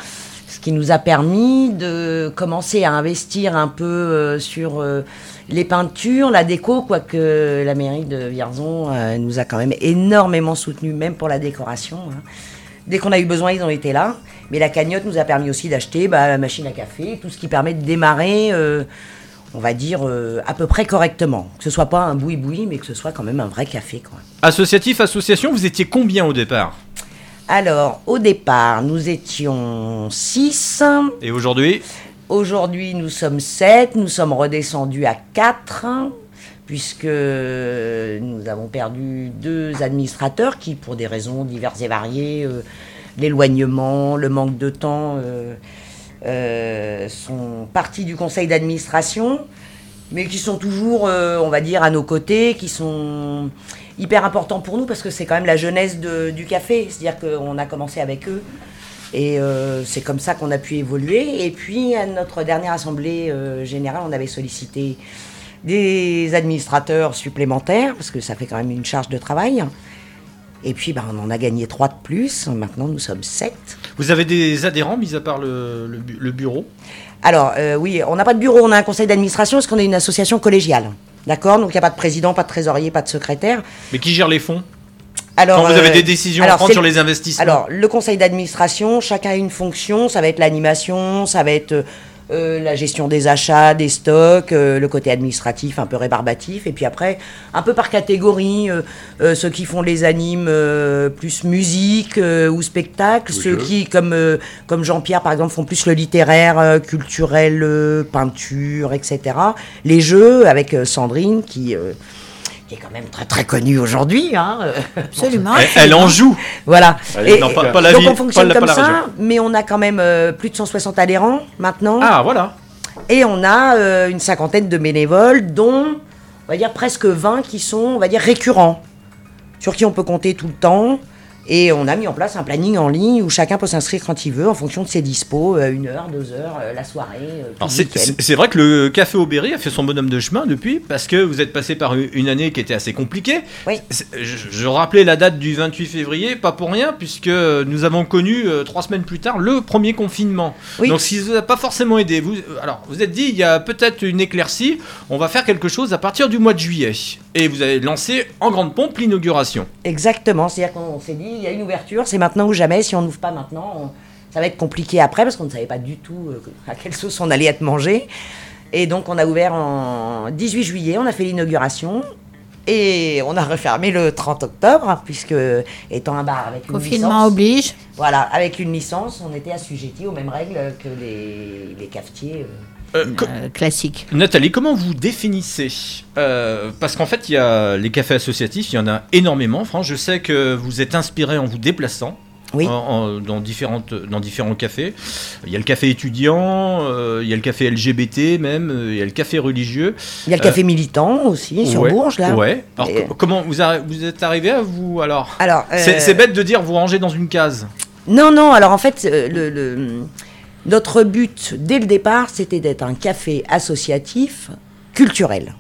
qui nous a permis de commencer à investir un peu euh, sur euh, les peintures, la déco, quoique la mairie de Vierzon euh, nous a quand même énormément soutenus, même pour la décoration. hein. Dès qu'on a eu besoin, ils ont été là. Mais la cagnotte nous a permis aussi d'acheter bah, la machine à café, tout ce qui permet de démarrer, on va dire, à peu près correctement. Que ce soit pas un boui-boui, mais que ce soit quand même un vrai café. Quoi. Associatif, association, vous étiez combien au départ? Alors, au départ, nous étions 6. Et aujourd'hui Aujourd'hui, nous sommes 7. Nous sommes redescendus à 4, puisque nous avons perdu deux administrateurs qui, pour des raisons diverses et variées, euh, l'éloignement, le manque de temps, euh, euh, sont partis du conseil d'administration, mais qui sont toujours, on va dire, à nos côtés, qui sont hyper importants pour nous, parce que c'est quand même la jeunesse de- du café. C'est-à-dire qu'on a commencé avec eux. Et euh, c'est comme ça qu'on a pu évoluer. Et puis, à notre dernière assemblée euh, générale, on avait sollicité des administrateurs supplémentaires, parce que ça fait quand même une charge de travail. Et puis, bah, on en a gagné trois de plus. Maintenant, nous sommes sept. Vous avez des adhérents, mis à part le, le bu- le bureau? Alors, euh, oui, on n'a pas de bureau, on a un conseil d'administration parce qu'on est une association collégiale? D'accord Donc, il n'y a pas de président, pas de trésorier, pas de secrétaire. Mais qui gère les fonds? Alors, Quand vous avez euh, des décisions à prendre sur le- les investissements Alors, le conseil d'administration, chacun a une fonction. Ça va être l'animation, ça va être euh, la gestion des achats, des stocks, euh, le côté administratif un peu rébarbatif. Et puis après, un peu par catégorie, euh, euh, ceux qui font les animes euh, plus musique euh, ou spectacle, ceux qui, comme, euh, comme Jean-Pierre par exemple, font plus le littéraire, euh, culturel, euh, peinture, etc. Les jeux avec Sandrine qui... qui est quand même très très connue aujourd'hui. Hein. Absolument. Elle- elle en joue. Voilà. Elle- non, pas- pas la donc on fonctionne pas la- comme ça, région. mais on a quand même euh, plus de 160 adhérents maintenant. Ah, voilà. Et on a euh, une cinquantaine de bénévoles, dont on va dire presque 20 qui sont, on va dire, récurrents, sur qui on peut compter tout le temps. Et on a mis en place un planning en ligne où chacun peut s'inscrire quand il veut, en fonction de ses dispos, euh, une heure, deux heures, euh, la soirée. euh, c'est- vrai que le Café Aubéry a fait son bonhomme de chemin depuis, parce que vous êtes passé par une année qui était assez compliquée. C'est- Je, je rappelais la date du 28 février, pas pour rien, puisque nous avons connu trois semaines plus tard le premier confinement. Donc si vous n'a pas forcément aidé, vous, alors vous êtes dit il y a peut-être une éclaircie, on va faire quelque chose à partir du mois de juillet. Et vous avez lancé en grande pompe l'inauguration. Exactement, c'est-à-dire qu'on s'est dit, il y a une ouverture, c'est maintenant ou jamais, si on n'ouvre pas maintenant, on- ça va être compliqué après, parce qu'on ne savait pas du tout euh, à quelle sauce on allait être mangé. Et donc on a ouvert en 18 juillet, on a fait l'inauguration, et on a refermé le 30 octobre, puisque étant un bar avec une Confinement licence... oblige. Voilà, avec une licence, on était assujetti aux mêmes règles que les, les cafetiers. euh. Euh, co- classique. Nathalie, comment vous définissez Euh, Parce qu'en fait, il y a les cafés associatifs, il y en a énormément en France. Je sais que vous êtes inspiré en vous déplaçant. en- en- dans, différentes, dans différents cafés. Il y a le café étudiant, euh, il y a le café LGBT même, euh, il y a le café religieux. Il y a le café militant aussi, sur ouais, Bourges, là. Ouais. Alors, Et- comment vous, êtes arrivé à vous alors? Alors, C'est euh, bête de dire vous rangez dans une case. Non, non, alors en fait, euh, le, le- notre but dès le départ, c'était d'être un café associatif culturel.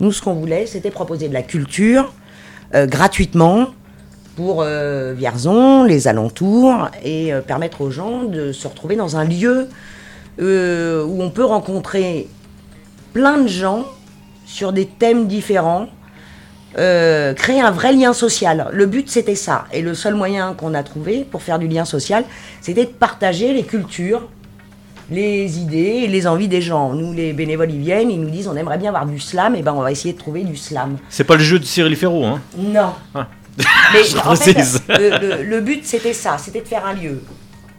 Nous, ce qu'on voulait, c'était proposer de la culture euh, gratuitement pour euh, Vierzon, les alentours, et euh, permettre aux gens de se retrouver dans un lieu où on peut rencontrer plein de gens sur des thèmes différents, euh, créer un vrai lien social. Le but, c'était ça. Et le seul moyen qu'on a trouvé pour faire du lien social, c'était de partager les cultures, les idées et les envies des gens. Nous, les bénévoles, ils viennent, ils nous disent on aimerait bien avoir du slam, et ben on va essayer de trouver du slam. C'est pas le jeu de Cyril Ferraud, hein? Non. Ah. Mais Je en fait, le, le- le but, c'était ça, c'était de faire un lieu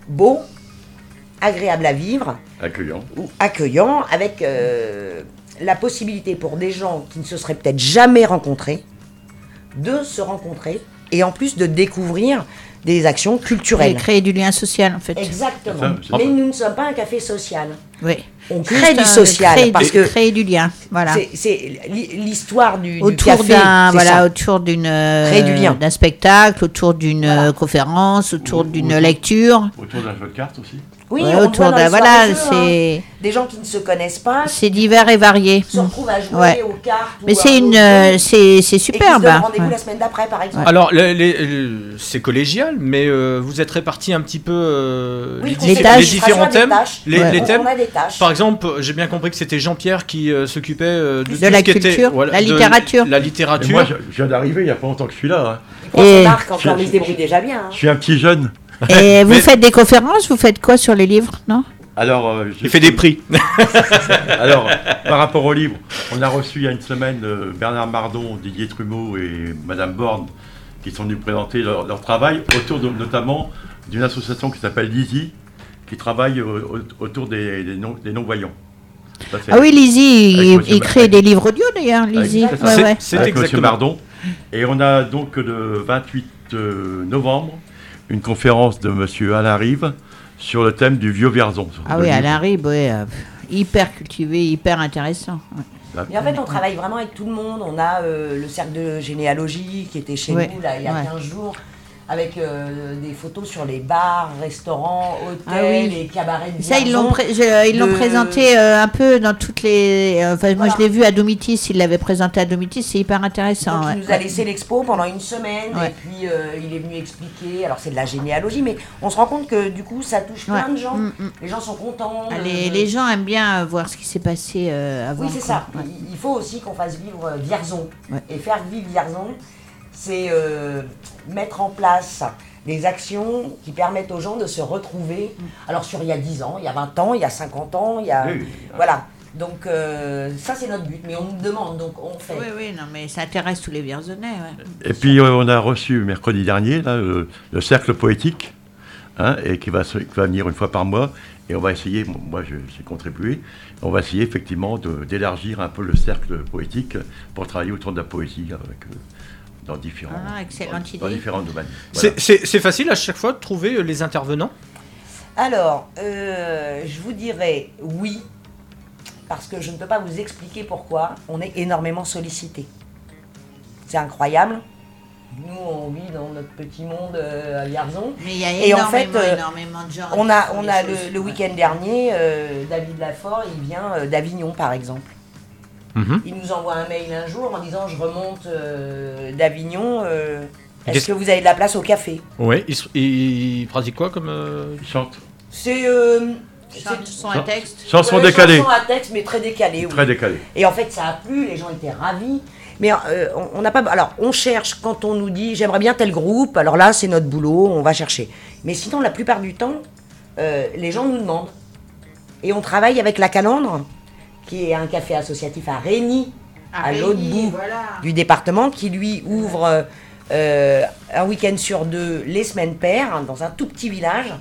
beau, agréable à vivre, Accueillant. ou accueillant, avec euh, la possibilité pour des gens qui ne se seraient peut-être jamais rencontrés de se rencontrer et en plus de découvrir des actions Et culturelles. créer du lien social, en fait. Exactement. Mais nous ne sommes pas un café social. Oui. On Juste crée du social créer parce du- que créer du lien, voilà. c'est- l'histoire du, du autour café. d'un c'est voilà ça. autour d'une Créer du lien. d'un spectacle autour d'une conférence autour d'une lecture Autour d'un jeu de cartes aussi. Oui, Ouais, on autour voit dans les voilà, jeux, c'est- hein, des gens qui ne se connaissent pas c'est divers et varié se retrouvent à jouer Ouais. aux cartes. mais ou à- c'est une euh, c'est c'est et qui se superbe hein. rendez-vous Ouais. la semaine d'après, par exemple. Alors, les- les- les- c'est collégial, mais euh, vous êtes répartis un petit peu euh, Oui, les, tâches. différents thèmes. tâches. Les, Ouais. les On- thèmes. on a des tâches. Par exemple, j'ai bien compris que c'était Jean-Pierre qui euh, s'occupait euh, de, De la était- culture, voilà, la de littérature. La Et littérature. moi, je, je viens d'arriver, il n'y a pas longtemps que je suis là. hein. Pour Et- son arc encore, il se débrouille déjà bien. hein. Je suis un petit jeune. Et vous Mais- faites des conférences vous faites quoi sur les livres non? Alors, euh, Il fait des prix. Alors, par rapport au livre, on a reçu il y a une semaine euh, Bernard Mardon, Didier Trumeau et Madame Borne qui sont venus présenter leur, leur travail autour de- notamment d'une association qui s'appelle LISI qui travaille euh, au- autour des, des non- des non-voyants. Ah oui Lizzie avec il, crée des livres audio d'ailleurs Lizzie c'est ouais, Monsieur exactement. Mardon. Et on a donc le 28 euh, novembre une conférence de Monsieur Alain Rive sur le thème du vieux Vierzon. ah oui livre. Alain ouais, euh, hyper cultivé hyper intéressant ouais. Mais en fait, on travaille vraiment avec tout le monde. On a euh, le cercle de généalogie qui était chez Ouais, nous là, il y a ouais. 15 jours. Avec euh, des photos sur les bars, restaurants, hôtels, Ah oui. les cabarets de Ça, ils l'ont pré- ils de- présenté euh, un peu dans toutes les. euh, Enfin, moi, Voilà. je l'ai vu à Domitis. Il l'avait présenté à Domitis. C'est hyper intéressant. Donc, ouais. il nous a laissé l'expo pendant une semaine Ouais. et puis euh, il est venu expliquer. Alors c'est de la généalogie, mais on se rend compte que du coup ça touche plein de gens. Mm, mm. Les gens sont contents. Ah, les, les gens aiment bien euh, voir ce qui s'est passé euh, avant. Oui, c'est ça. Il- faut aussi qu'on fasse vivre euh, Vierzon. Et faire vivre Vierzon, c'est euh, mettre en place des actions qui permettent aux gens de se retrouver. Alors sur il y a 10 ans, il y a 20 ans, il y a 50 ans, il y a... Oui, oui. Voilà. Donc euh, ça c'est notre but, mais on nous demande, donc on fait. Oui, oui, non, mais ça intéresse tous les Vierzonais. Ouais. Et puis euh, on a reçu mercredi dernier là, le, le cercle poétique, hein, et qui va, qui va venir une fois par mois. Et on va essayer, moi j'ai contribué, on va essayer effectivement d'élargir un peu le cercle poétique pour travailler autour de la poésie avec, dans, différents, Ah, dans, différents domaines. Voilà. C'est- facile à chaque fois de trouver euh, les intervenants? Alors, euh, je vous dirais oui, parce que je ne peux pas vous expliquer pourquoi. On est énormément sollicité. C'est incroyable. Nous, on vit dans notre petit monde euh, à Vierzon. Mais il y a Et en énormément, fait, euh, énormément de gens. On a, on a le, le Ouais. week-end dernier, euh, David Lafort, il vient euh, d'Avignon par exemple. Mhm. Il nous envoie un mail un jour en disant Je remonte euh, d'Avignon, euh, est-ce Qu'est-ce- que vous avez de la place au café? Ouais, ils pratiquent quoi comme. euh, Ils chantent. C'est. euh, Chanson à texte. Chanson Ouais, décalée. Chanson à texte, mais très décalée. oui. Très décalé. Et en fait, ça a plu, les gens étaient ravis. Mais euh, on- on n'a pas. Alors, on cherche quand on nous dit j'aimerais bien tel groupe. Alors là, c'est notre boulot, on va chercher. Mais sinon, la plupart du temps, euh, les gens nous demandent. Et on travaille avec la Calandre, qui est un café associatif à Régny, À à l'autre bout voilà. du département, qui lui ouvre euh, un week-end sur deux les semaines paires, hein, dans un tout petit village.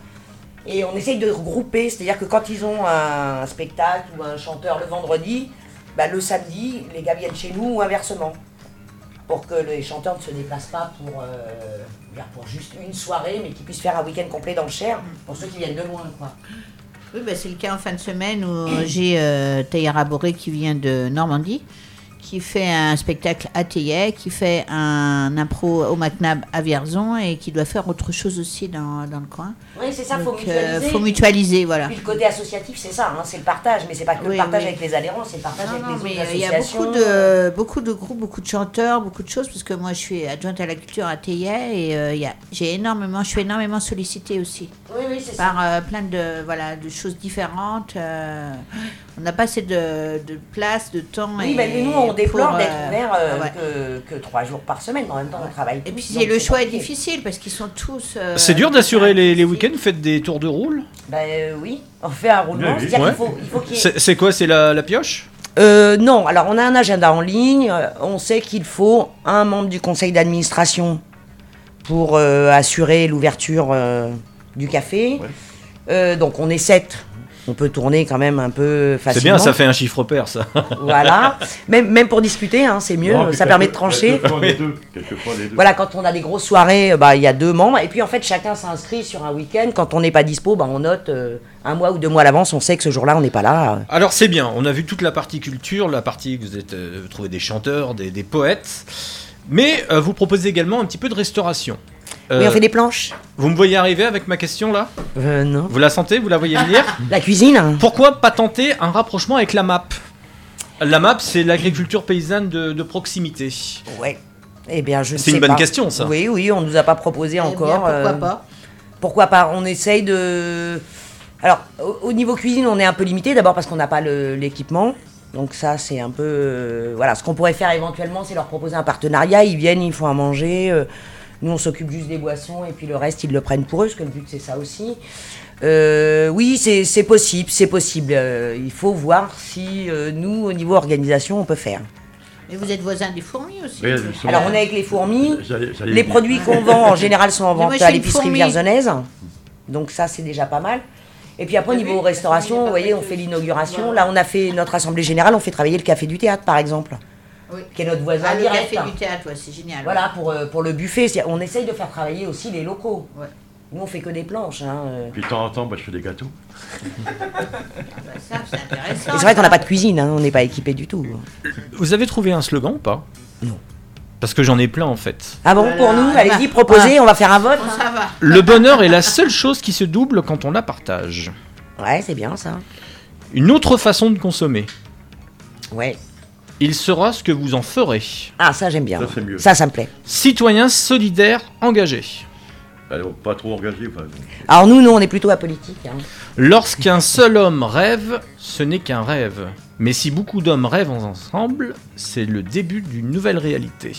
Et on essaye de regrouper, c'est-à-dire que quand ils ont un spectacle ou un chanteur le vendredi, bah, le samedi, les gars viennent chez nous ou inversement. Pour que les chanteurs ne se déplacent pas pour, euh, pour juste une soirée, mais qu'ils puissent faire un week-end complet dans le Cher, pour ceux qui viennent de loin. Quoi. Oui, bah, c'est le cas en fin de semaine où j'ai euh, Tayara Boré qui vient de Normandie, qui fait un spectacle à Thaillet, qui fait un impro au McNab à Vierzon et qui doit faire autre chose aussi dans, dans le coin. Oui, c'est ça, il faut euh, mutualiser. faut mutualiser, voilà. Puis le côté associatif, c'est ça, hein, c'est le partage, mais c'est pas que Oui, le partage oui. avec les adhérents, c'est le partage Non, avec non, les autres euh, il y a associations. beaucoup de, beaucoup de groupes, beaucoup de chanteurs, beaucoup de choses, parce que moi je suis adjointe à la culture à Thaillet et euh, j'ai énormément, je suis énormément sollicitée aussi. Oui, oui, c'est Par euh, plein de, voilà, de choses différentes. On n'a pas assez de, de place, de temps. Oui, et mais nous, on déplore d'être euh, ouvert euh, ouais. que, que trois jours par semaine. En même temps, on travaille. Et puis le choix est difficile parce qu'ils sont tous. euh, C'est dur d'assurer les, les week-ends, vous faites des tours de roule Ben euh, oui, on fait un roulement. Oui, oui. C'est-à-dire Ouais. qu'il faut, il faut qu'il y ait- C'est quoi C'est la, la pioche? Euh, non, alors on a un agenda en ligne. On sait qu'il faut un membre du conseil d'administration pour euh, assurer l'ouverture euh, du café. Euh, donc on est sept. On peut tourner quand même un peu C'est facilement. bien, ça fait un chiffre pair, ça. Voilà. Même, même pour discuter, hein, c'est mieux. Non, ça permet de trancher. quelquefois les deux, quelquefois les deux. Voilà, quand on a des grosses soirées, euh, bah, il y a deux membres. Et puis en fait, chacun s'inscrit sur un week-end. Quand on n'est pas dispo, bah, on note euh, un mois ou deux mois à l'avance. On sait que ce jour-là, on n'est pas là. Alors c'est bien, on a vu toute la partie culture, la partie que vous êtes euh, trouvez des chanteurs, des, des poètes, mais euh, vous proposez également un petit peu de restauration. Oui, Euh, on fait des planches. Vous me voyez arriver avec ma question là Euh, non. Vous la sentez Vous la voyez venir La cuisine Pourquoi pas tenter un rapprochement avec la MAP La MAP, c'est l'agriculture paysanne de, de proximité. Ouais. Eh bien, je C'est une bonne pas. question, ça. Oui, oui, on nous a pas proposé Eh encore. bien, pourquoi euh, pas Pourquoi pas On essaye de. Alors, au, au niveau cuisine, on est un peu limité. D'abord parce qu'on n'a pas l'équipement. Donc ça, c'est un peu... euh, voilà, ce qu'on pourrait faire éventuellement, c'est leur proposer un partenariat. Ils viennent, ils font à manger. euh, nous, on s'occupe juste des boissons et puis le reste, ils le prennent pour eux, parce que le but, c'est ça aussi. Euh, oui, c'est c'est possible, c'est possible. Euh, il faut voir si euh, nous, au niveau organisation, on peut faire. Mais vous êtes voisin des fourmis aussi. Oui. Alors, on est avec les fourmis. Les produits qu'on vend en général sont en moi, vente à l'épicerie vierzonnaise. Donc ça, c'est déjà pas mal. Et puis après, au niveau restauration, vous voyez, on fait l'inauguration. Là, on a fait notre assemblée générale, on fait travailler le café du théâtre, par exemple. Oui. Qui est notre voisin Ah, le direct. café du théâtre, ouais, c'est génial. Voilà, pour, euh, pour le buffet. On essaye de faire travailler aussi les locaux. Nous, on fait que des planches. Hein. euh. Puis de temps en temps, moi, je fais des gâteaux. Bah, ça, c'est Et intéressant. c'est vrai qu'on n'a pas de cuisine, hein, on n'est pas équipé du tout. Vous avez trouvé un slogan ou pas? Non. Parce que j'en ai plein en fait. Ah bon, pour nous, allez-y, proposez, on va faire un vote. Ça va. Le bonheur est la seule chose qui se double quand on la partage. Ouais, c'est bien ça. Une autre façon de consommer. Ouais. Il sera ce que vous en ferez. Ah, ça j'aime bien. Ça, c'est mieux. Ça, ça me plaît. Citoyen solidaire engagé. Alors, pas trop engagé. Enfin, Alors nous, nous, on est plutôt apolitique. Hein. Lorsqu'un seul homme rêve, ce n'est qu'un rêve. Mais si beaucoup d'hommes rêvent ensemble, c'est le début d'une nouvelle réalité.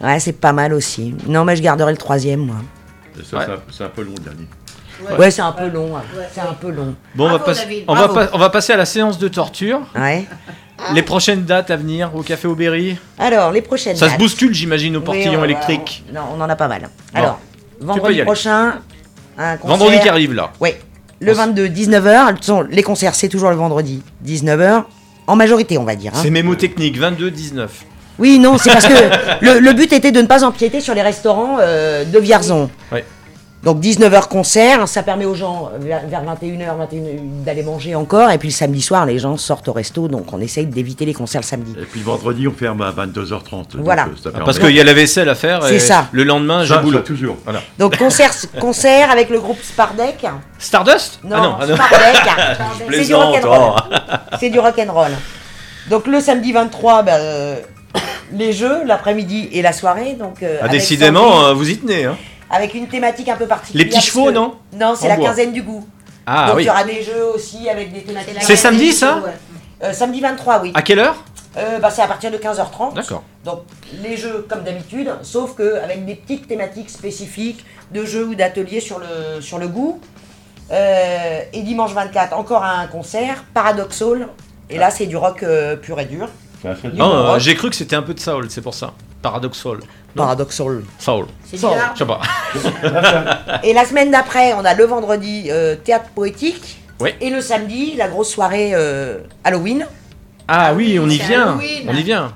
Ouais, c'est pas mal aussi. Non, mais je garderai le troisième, moi. ça, c'est un- c'est un peu long le dernier. Ouais, c'est un peu long. hein. C'est un peu long. Bon, on va, Bravo, pas- David, on, va bravo. pas- on va passer à la séance de torture. Ouais. Les prochaines dates à venir au Café Aubéry. Alors, les prochaines Ça se bouscule, j'imagine, au Oui, portillon on va- électrique. Non, on en a pas mal. Alors, vendredi prochain, un concert. Vendredi qui arrive là. Oui. Le 22, 19h. De toute façon, Les concerts, c'est toujours le vendredi, 19h. En majorité, on va dire. hein. C'est mémotechnique, 22-19. Oui, non, c'est parce que le, le but était de ne pas empiéter sur les restaurants euh, de Vierzon. Ouais. Donc 19h concert, ça permet aux gens euh, vers, vers 21h, 21h d'aller manger encore. Et puis le samedi soir, les gens sortent au resto, donc on essaye d'éviter les concerts le samedi. Et puis vendredi, on ferme à 22h30. donc, Voilà. euh, Ah, parce qu'il y a la vaisselle à faire. C'est ça. Le lendemain, j'ai boulot. ça, toujours. Voilà. Donc concert, concert avec le groupe Spardec. Stardust? Non, Ah non, ah non. Spardec. Je c'est du rock'n'roll. oh. C'est du rock'n'roll. Donc le samedi 23, ben, euh, les jeux, l'après-midi et la soirée. Donc, euh, Ah, décidément, Sandrine, vous y tenez. Hein. Avec une thématique un peu particulière. Les petits chevaux, que- non Non, c'est la bois. quinzaine du goût. Ah Donc oui. il y aura des jeux aussi avec des thématiques. C'est samedi, ça Euh, Samedi 23, oui. À quelle heure Euh, bah, C'est à partir de 15h30. D'accord. Donc les jeux comme d'habitude, sauf que avec des petites thématiques spécifiques de jeux ou d'ateliers sur le, sur le goût. Euh, et dimanche 24, encore un concert, Paradoxal. Et là, c'est du rock euh, pur et dur. J'ai cru que c'était un peu de soul, c'est pour ça. Paradoxal. Paradoxal. Soul. C'est du hard. Je sais pas. Et la semaine d'après, on a le vendredi euh, théâtre poétique. Oui. Et le samedi, la grosse soirée euh, Halloween. Ah oui, on y vient. Halloween. On y vient.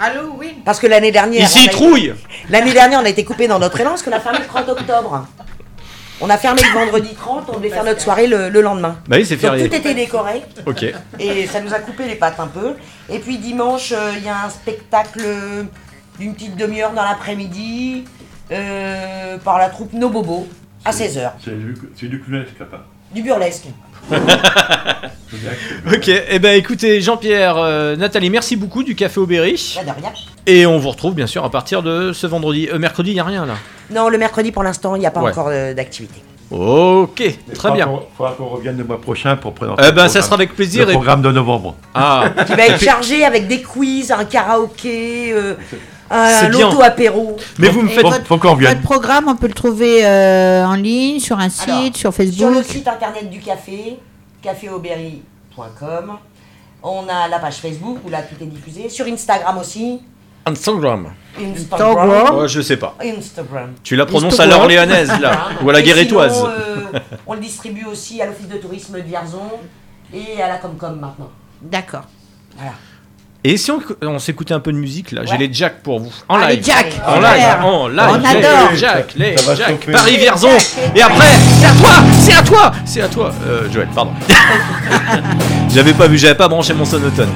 Halloween. Parce que l'année dernière. Ici, été- trouille. L'année dernière, on a été coupé dans notre élan parce qu'on a fermé le 30 octobre. On a fermé le vendredi 30, on devait faire notre soirée le, le lendemain. Bah oui, c'est Donc férié. tout était décoré. Ok. Et ça nous a coupé les pattes un peu. Et puis dimanche, euh, il y a un spectacle euh, d'une petite demi-heure dans l'après-midi euh, par la troupe No Bobo à 16h. C'est du, c'est du clownesque, papa. Du burlesque. Ok, eh ben écoutez, Jean-Pierre, euh, Nathalie, merci beaucoup du Café. Pas de rien. Et on vous retrouve bien sûr à partir de ce vendredi. Euh, mercredi, il n'y a rien là. Non, le mercredi pour l'instant, il n'y a pas Ouais. encore euh, d'activité. Ok, très bien. Il faudra qu'on revienne le mois prochain pour présenter. Eh le ben, ça programme- sera avec plaisir Le et- programme de novembre. Ah. Qui va être chargé avec des quiz, un karaoké, euh, un C'est bien. loto apéro. Mais vous me faites. votre- qu'on revienne. Votre programme, on peut le trouver euh, en ligne, sur un site, Alors, sur Sur Facebook. le site internet du café, caféauberry.com. On a la page Facebook où là tout est diffusé. Sur Instagram aussi. Instagram. Instagram. Ouais, je sais pas. Instagram. Tu la prononces à l'orléanaise là, ou à la guérétoise. euh, on le distribue aussi à l'office de tourisme de Vierzon et à la Comcom maintenant. D'accord. Voilà. Et si on, on s'écoutait un peu de musique là, j'ai les Jack pour vous. En Ah, les live. Jack. En live. En live. On les adore. Jack. Les Ça va Jack. Paris Les Vierzon. Jack, les Et après, c'est à toi. C'est à toi. C'est à toi. Euh, Joël, pardon. j'avais pas vu, j'avais pas branché mon sonotone.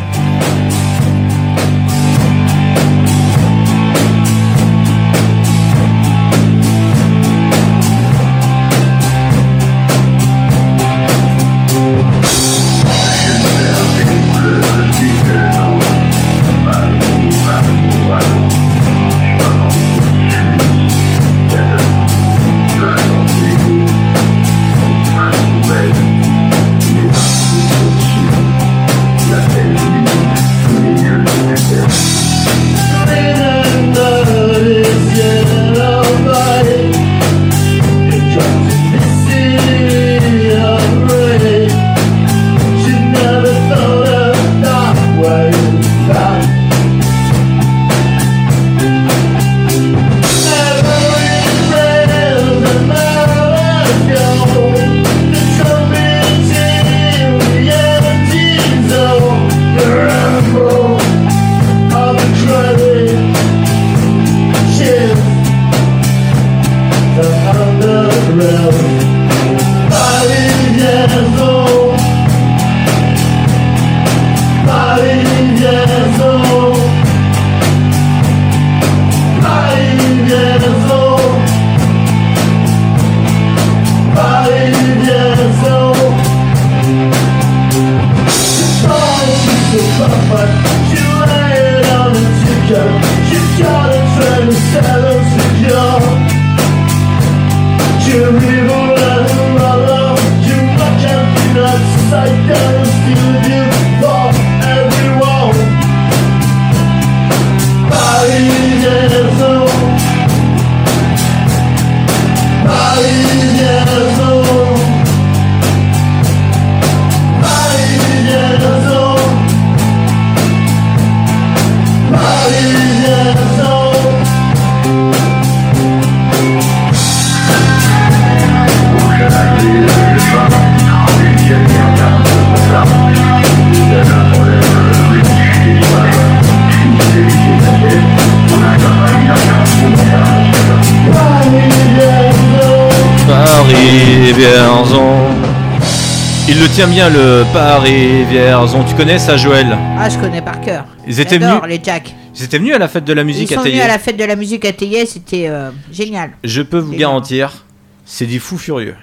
Tient bien le Paris Vierzon. Tu connais ça, Joël? Ah, je connais par cœur. Ils étaient venus- les Jack. Ils étaient venus à la fête de la musique Ils à sont venus Thaillé. à la fête de la musique à Thaillé, c'était euh, génial. Je peux vous garantir, c'est des fous furieux.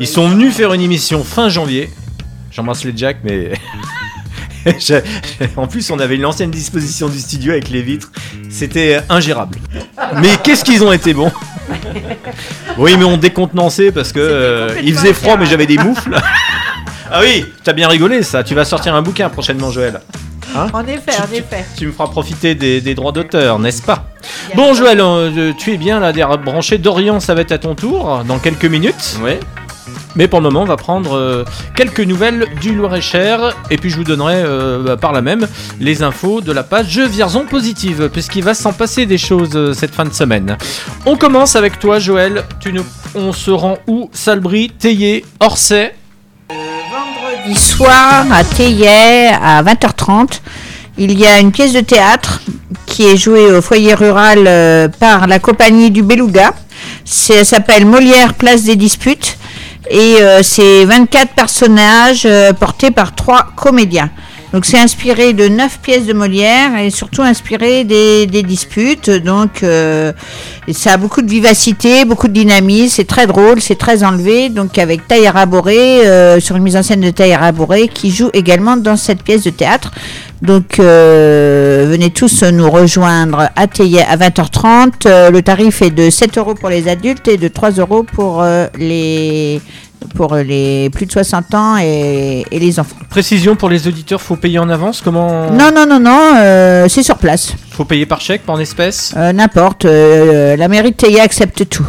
Ils sont venus faire une émission fin janvier. J'embrasse les Jack, mais. Je- en plus, on avait une ancienne disposition du studio avec les vitres. C'était ingérable. Mais qu'est-ce qu'ils ont été bons? Oui, mais on décontenancé parce que euh, il faisait froid, mais j'avais des moufles. ah oui, t'as bien rigolé ça. Tu vas sortir un bouquin prochainement, Joël. Hein En effet, en effet. tu me feras profiter des, des droits d'auteur, n'est-ce pas Bon, Joël, euh, tu es bien là, derrière branché. Dorian, ça va être à ton tour dans quelques minutes. Oui. Mais pour le moment, on va prendre euh, quelques nouvelles du Loir-et-Cher. Et puis, je vous donnerai euh, bah, par là même les infos de la page Vierzon Positive, puisqu'il va s'en passer des choses euh, cette fin de semaine. On commence avec toi, Joël. Tu nous... On se rend où Salbris, Théier, Orsay. Vendredi soir à Thaillet à 20h30, il y a une pièce de théâtre qui est jouée au foyer rural euh, par la compagnie du Beluga. Elle s'appelle Molière Place des Disputes et euh, c'est 24 personnages euh, portés par trois comédiens. Donc c'est inspiré de neuf pièces de Molière et surtout inspiré des, des disputes. Donc euh, ça a beaucoup de vivacité, beaucoup de dynamisme, c'est très drôle, c'est très enlevé. Donc avec Taïra Boré, euh, sur une mise en scène de Taïra Boré, qui joue également dans cette pièce de théâtre. Donc euh, venez tous nous rejoindre à à 20h30. Euh, le tarif est de 7 euros pour les adultes et de 3 euros pour euh, les pour les plus de 60 ans et, et les enfants. Précision pour les auditeurs, faut payer en avance Comment? Non, non, non, non, euh, c'est sur place. Faut payer par chèque, par en espèces Euh, N'importe. euh, la mairie de Thaillet accepte tout.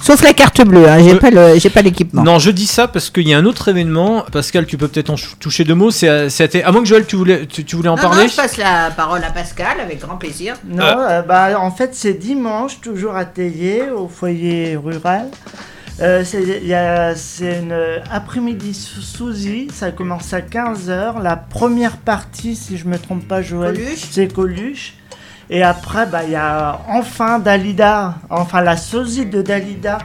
Sauf la carte bleue. Hein, j'ai Euh, pas le, j'ai pas l'équipement. Non, je dis ça parce qu'il y a un autre événement. Pascal, tu peux peut-être en toucher deux mots. C'est à, à moins que Joël, tu voulais, tu, tu voulais en Non, parler? non, je passe la parole à Pascal avec grand plaisir. Non, euh, bah, en fait, c'est dimanche, toujours à Thaillet, au foyer rural. Euh, c'est une euh, après-midi Souzy, ça commence à 15h. La première partie, si je me trompe pas, Joël, c'est Coluche. Et après, bah, il y a enfin Dalida, enfin la sosie de Dalida.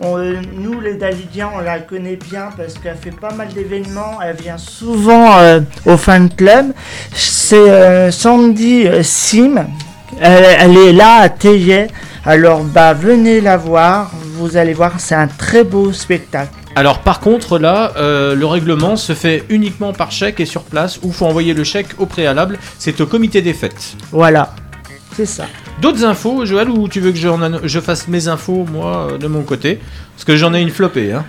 On, euh, nous, les Dalidiens, on la connaît bien parce qu'elle fait pas mal d'événements. Elle vient souvent euh, au fan club. C'est euh, Sandy Sim. Elle, elle est là à Thaillet. Alors, bah, venez la voir. Vous allez voir, c'est un très beau spectacle. Alors, par contre, là, euh, le règlement se fait uniquement par chèque et sur place, ou faut envoyer le chèque au préalable. C'est au comité des fêtes. Voilà, c'est ça. D'autres infos, Joël, ou tu veux que anno- je fasse mes infos, moi, euh, de mon côté? Parce que j'en ai une flopée. Hein.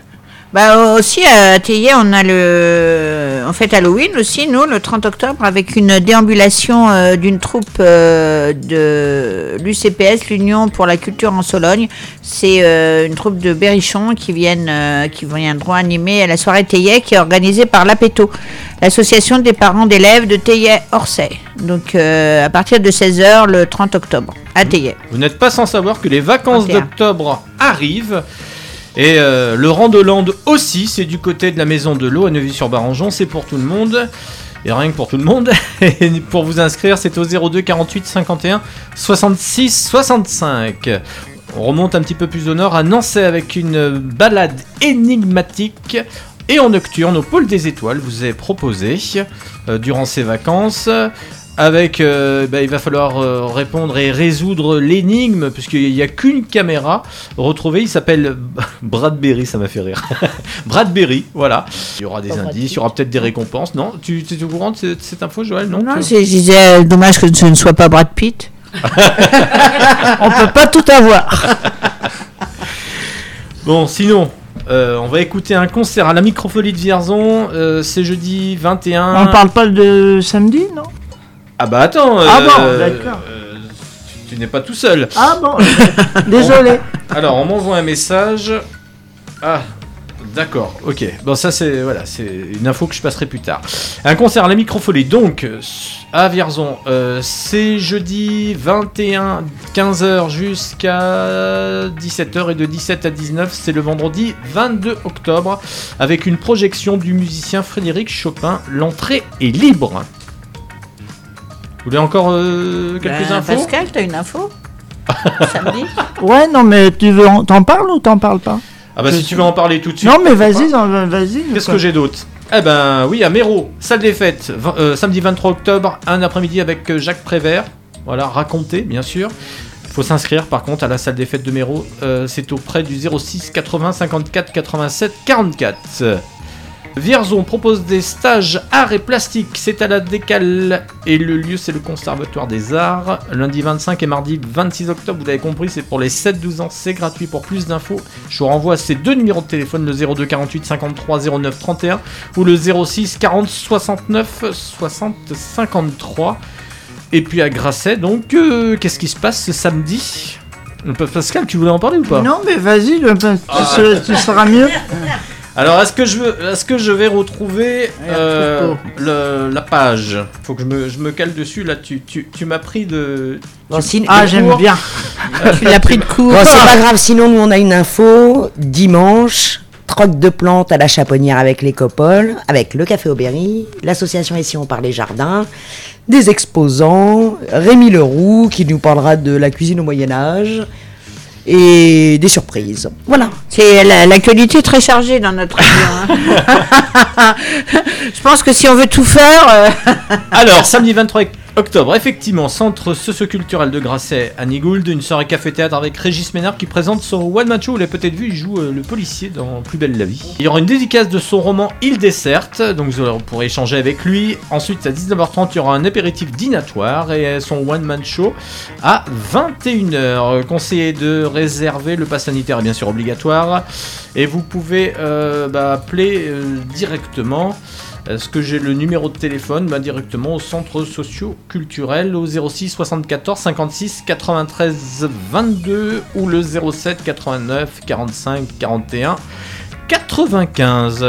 Bah aussi à Thaillet, on a le, on fait Halloween aussi nous le 30 octobre avec une déambulation euh, d'une troupe euh, de l'UCPS, l'Union pour la culture en Sologne. C'est euh, une troupe de Berrichon qui viennent, qui viendront animer à la soirée Thaillet qui est organisée par l'APETO, l'association des parents d'élèves de Thaillet Orsay. Donc à partir de 16h le 30 octobre à Thaillet. Vous n'êtes pas sans savoir que les vacances 31. d'octobre arrivent. Et euh, le Randoland aussi, c'est du côté de la maison de l'eau à Neuvy-sur-Barangeon, c'est pour tout le monde. Et rien que pour tout le monde. Et pour vous inscrire, c'est au 02 48 51 66 65. On remonte un petit peu plus au nord à Nancy avec une balade énigmatique. Et en nocturne, au pôle des étoiles, vous est proposé euh, durant ces vacances. Avec, euh, bah, il va falloir euh, répondre et résoudre l'énigme, puisqu'il n'y a qu'une caméra retrouvée. Il s'appelle Bradbury, ça m'a fait rire. Bradbury, voilà. Il y aura des indices, il y aura peut-être des récompenses. Non Tu tu es au courant de cette, cette info, Joël? Non, Non, je disais euh, dommage que ce ne soit pas Brad Pitt. on peut pas tout avoir. Bon, sinon, euh, on va écouter un concert à la Microfolie de Vierzon. euh, c'est jeudi 21. On parle pas de samedi, non? Ah bah attends. Ah bon, euh, d'accord. euh, tu, tu n'es pas tout seul. Ah bon, désolé. Alors, on m'envoie un message. Ah, d'accord, ok. Bon, ça, c'est voilà, c'est une info que je passerai plus tard. Un concert à la Microfolie, donc, euh, à Vierzon. euh, c'est jeudi 21, 15h jusqu'à 17h et de 17 à 19, c'est le vendredi 22 octobre, avec une projection du musicien Frédéric Chopin. L'entrée est libre. Vous voulez encore euh, quelques Ben, infos Pascal, t'as une info Samedi Ouais, non, mais tu veux, en- t'en parles ou t'en parles pas Ah bah Je si sais. tu veux en parler tout de suite. Non, mais vas-y, vas-y. Qu'est-ce que j'ai d'autre Eh ben oui, à Méro, salle des fêtes, vingt- euh, samedi 23 octobre, un après-midi avec euh, Jacques Prévert. Voilà, raconté, bien sûr. Il faut s'inscrire par contre à la salle des fêtes de Méro. Euh, c'est auprès du 06 80 54 87 44. Vierzon propose des stages arts et plastique. C'est à la décale et le lieu c'est le Conservatoire des Arts. Lundi 25 et mardi 26 octobre, vous l'avez compris, c'est pour les 7-12 ans, c'est gratuit. Pour plus d'infos, je vous renvoie à ces deux numéros de téléphone, le 02 48 53 09 31 ou le 06 40 69 60 53. Et puis à Grasset, donc euh, qu'est-ce qui se passe ce samedi? Pascal, tu voulais en parler ou pas? Non, mais vas-y, le- tu, Ah. seras- tu seras mieux. Alors, est-ce que je veux, est-ce que je vais retrouver euh, le- la page? Faut que je me, je me cale dessus. Là, tu, tu, tu m'as pris de. Bon, tu- Ah, j'aime bien. Tu l'as pris de court. Bon, c'est pas grave, sinon nous on a une info. Dimanche, troc de plantes à la chaponnière avec les copoles, avec le café Aubéry, l'association Ici on parle les jardins, des exposants, Rémi Leroux qui nous parlera de la cuisine au Moyen-Âge et des surprises. Voilà. C'est la- l'actualité très chargée dans notre région. hein. Je pense que si on veut tout faire, euh, Alors, samedi 23 octobre, effectivement, centre socio-culturel de Grasset à Nigould, une soirée café-théâtre avec Régis Ménard qui présente son One Man Show. Vous l'avez peut-être vu, il joue euh, le policier dans Plus belle la vie. Il y aura une dédicace de son roman Île déserte, donc vous pourrez échanger avec lui. Ensuite, à 19h30, il y aura un apéritif dînatoire et son One Man Show à 21h. Conseillé de réserver, le pass sanitaire est bien sûr obligatoire. Et vous pouvez euh, bah, appeler euh, directement. Est-ce que j'ai le numéro de téléphone? Bah, Directement au centre socio-culturel au 06 74 56 93 22 ou le 07 89 45 41 95.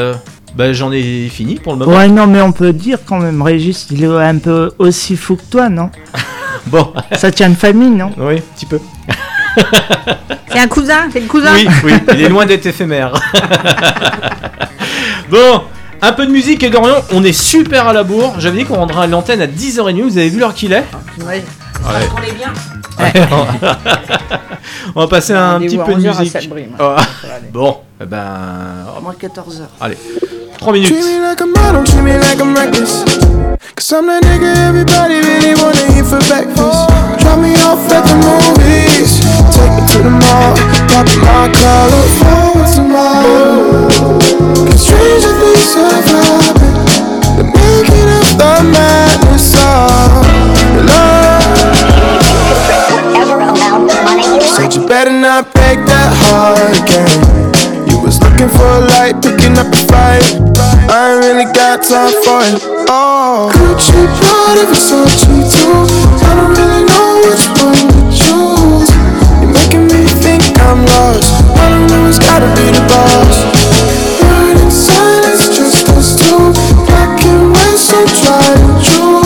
Bah, j'en ai fini pour le moment. Ouais, non, mais on peut dire quand même, Régis, il est un peu aussi fou que toi, non? Bon. Ça tient de famille, non? Oui, un petit peu. c'est un cousin, c'est le cousin. Oui, oui, il est loin d'être éphémère. bon, un peu de musique et Dorian, on est super à la bourre. J'avais dit qu'on rendra l'antenne à 10h30, vous avez vu l'heure qu'il est Ouais. Ouais. On est bien. Ouais, on va passer un petit peu de 11h à musique. Oh. Bon, eh ben. Moins 14h. Allez, 3 minutes. Treat me like a model, treat me like I'm reckless. Cause I'm that nigga everybody really wanna eat for breakfast. Drop me off at the movies. Take me to the mall. Pop my tomorrow? Cause stranger things have happened. The making of the madness of love. Said you better not break that heart again. You was looking for a light, picking up a fight. I ain't really got time for it. Oh, Gucci, Prada, Versace too. I don't really I'm lost. I don't know who's gotta be the boss. Word in silence, just us two. Black and white, so try to choose.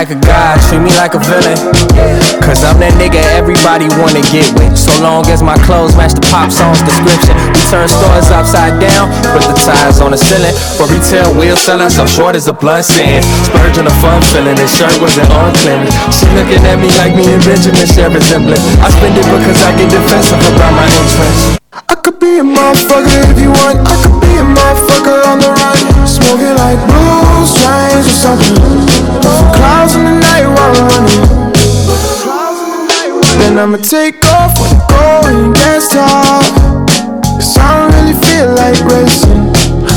Like a god, treat me like a villain. Cause I'm that nigga everybody wanna get with. So long as my clothes match the pop song's description. We turn stores upside down, put the tires on the ceiling. For retail, we'll sell I'm short as a blunt. Spurge on a fun feeling, his shirt wasn't on clearance. She looking at me like me and Benjamin share resemblance. I spend it because I get defensive about my interests. I could be a motherfucker if you want. I could a motherfucker on the run. Smoking like blue strains or something. Clouds in the night while I'm running. Then I'ma take off when the going gets tough. Cause I don't really feel like racing.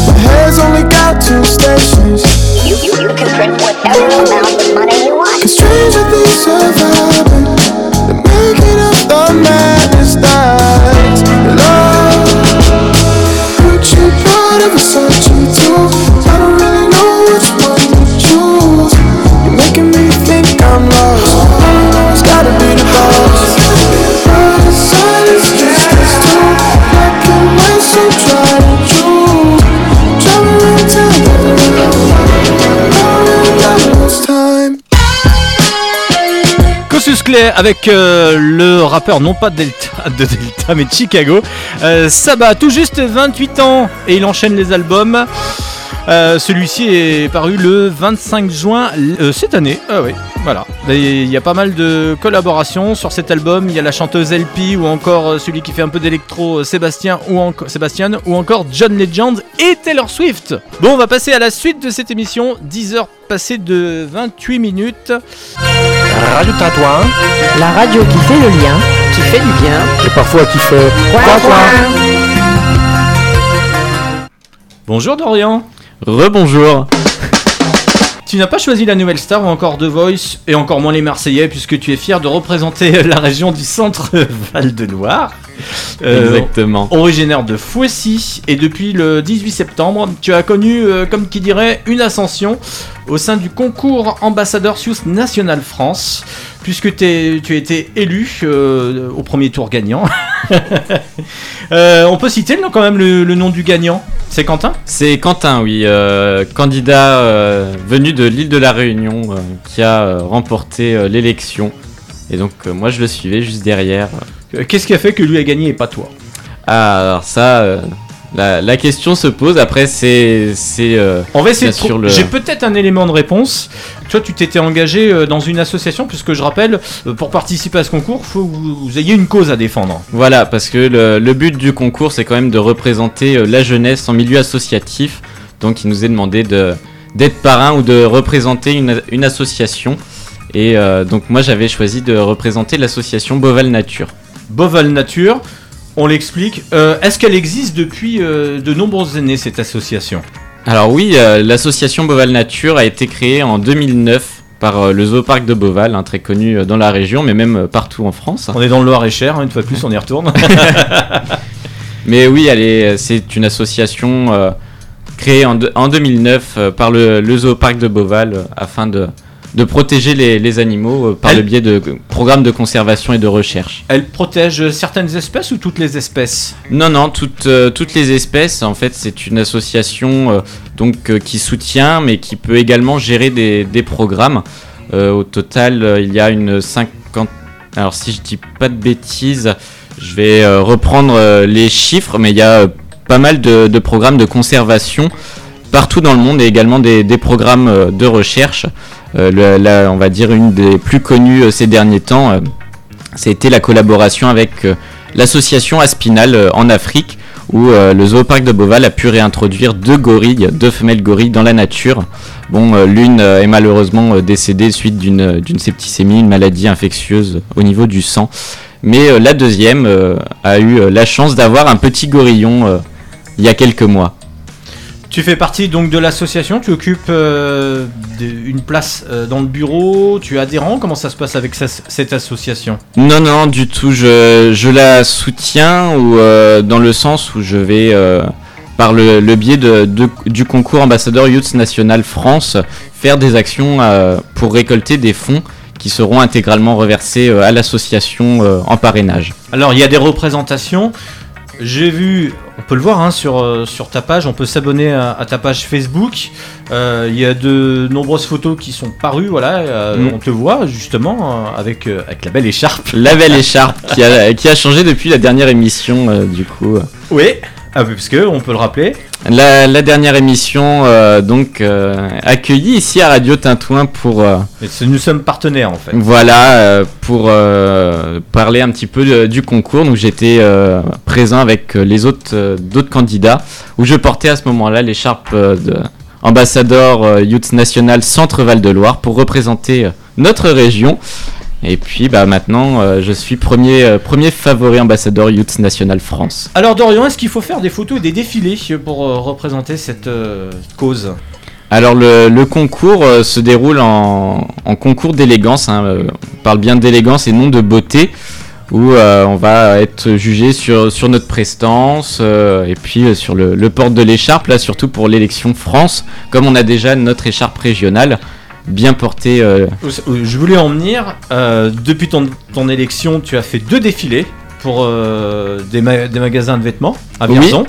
My head's only got two stations. You, you, you can print whatever amount of money you want. Cause stranger things have happened. The making of the madness that's so a Clay avec euh, le rappeur non pas Delta, de Delta mais de Chicago. Euh, Saba, tout juste 28 ans et il enchaîne les albums. Euh, Celui-ci est paru le 25 juin euh, cette année. Ah oui, voilà. Il y a pas mal de collaborations sur cet album. Il y a la chanteuse LP ou encore celui qui fait un peu d'électro Sébastien ou Sébastien ou encore John Legend et Taylor Swift. Bon, on va passer à la suite de cette émission. 10 heures passées de 28 minutes. Radio Tintouin, La radio qui fait le lien, qui fait du bien. et parfois qui fait coin. Bonjour Dorian. Rebonjour. Tu n'as pas choisi la nouvelle star ou encore The Voice et encore moins les Marseillais puisque tu es fier de représenter la région du centre Val-de-Loire. Euh, Exactement. Originaire de Fouessy et depuis le 18 septembre, tu as connu, euh, comme qui dirait, une ascension au sein du concours ambassadeur Suisse National France puisque tu as été élu euh, au premier tour gagnant. Euh, on peut citer le- quand même le, le nom du gagnant. C'est Quentin? C'est Quentin, oui, euh, candidat venu de l'île de la Réunion qui a remporté l'élection. Et donc moi je le suivais juste derrière. Qu'est-ce qui a fait que lui a gagné et pas toi? Ah, alors ça, la, la question se pose. Après, c'est. c'est euh, On va essayer de le- J'ai peut-être un élément de réponse. Toi, tu t'étais engagé euh, dans une association, puisque je rappelle, euh, pour participer à ce concours, il faut que vous, ayez une cause à défendre. Voilà, parce que le, le but du concours, c'est quand même de représenter euh, la jeunesse en milieu associatif. Donc, il nous est demandé de d'être parrain ou de représenter une, une association. Et euh, donc, moi, j'avais choisi de représenter l'association Boval Nature. Boval Nature, on l'explique. Euh, Est-ce qu'elle existe depuis euh, de nombreuses années, cette association? Alors oui, euh, l'association Boval Nature a été créée en 2009 par euh, le zooparc de Boval, hein, très connu euh, dans la région, mais même partout en France. On est dans le Loir-et-Cher, hein, une fois de plus, on y retourne. Mais oui, c'est une association créée en, de- en 2009 euh, par le, le zooparc de Boval euh, afin de, de protéger les, les animaux euh, par Elle- le biais de euh, programmes de conservation et de recherche. Elle protège certaines espèces ou toutes les espèces? Non, non, toutes, euh, toutes les espèces. En fait, c'est une association euh, donc euh, qui soutient, mais qui peut également gérer des, des programmes. Euh, au total, euh, il y a une 50. Alors, si je dis pas de bêtises, je vais euh, reprendre euh, les chiffres, mais il y a euh, pas mal de, de programmes de conservation partout dans le monde et également des, programmes euh, de recherche. Euh, on va dire une des plus connues euh, ces derniers temps, c'était la collaboration avec l'association Aspinal en Afrique, où le zooparc de Boval a pu réintroduire deux gorilles, deux femelles gorilles dans la nature. Bon, l'une est malheureusement décédée suite d'une d'une septicémie, une maladie infectieuse au niveau du sang. Mais la deuxième a eu la chance d'avoir un petit gorillon il y a quelques mois. Tu fais partie donc de l'association, tu occupes euh, une place euh, dans le bureau, tu es adhérent, comment ça se passe avec sa- cette association? Non, non, du tout. Je, je la soutiens ou euh, dans le sens où je vais, par le, le biais de, de- du concours ambassadeur Youth National France, faire des actions pour récolter des fonds qui seront intégralement reversés à l'association en parrainage. Alors il y a des représentations. J'ai vu, on peut le voir hein, sur, euh, sur ta page, on peut s'abonner à, à ta page Facebook. Euh, Il y a de nombreuses photos qui sont parues, voilà, euh, Mm. on te voit justement avec, euh, avec la belle écharpe. La belle écharpe qui a, qui a changé depuis la dernière émission, du coup. Oui, ah, parce que on peut le rappeler. La, la dernière émission, euh, donc, euh, accueillie ici à Radio Tintouin pour. euh, nous sommes partenaires en fait. Voilà, pour parler un petit peu de- du concours. Donc j'étais présent avec les autres, d'autres candidats, où je portais à ce moment-là l'écharpe de ambassadeur Youth National Centre Val de Loire pour représenter notre région. Et puis bah, maintenant, euh, je suis premier, euh, premier favori ambassadeur Youth National France. Alors Dorian, est-ce qu'il faut faire des photos et des défilés pour euh, représenter cette cause? Alors le, le concours se déroule en, en concours d'élégance, hein, on parle bien d'élégance et non de beauté, où on va être jugé sur, sur notre prestance et puis sur le, le port de l'écharpe, là surtout pour l'élection France, comme on a déjà notre écharpe régionale bien portée. euh, Je voulais en venir. euh, depuis ton, ton élection, tu as fait deux défilés pour euh, des, ma- des magasins de vêtements à Oui. Vierzon.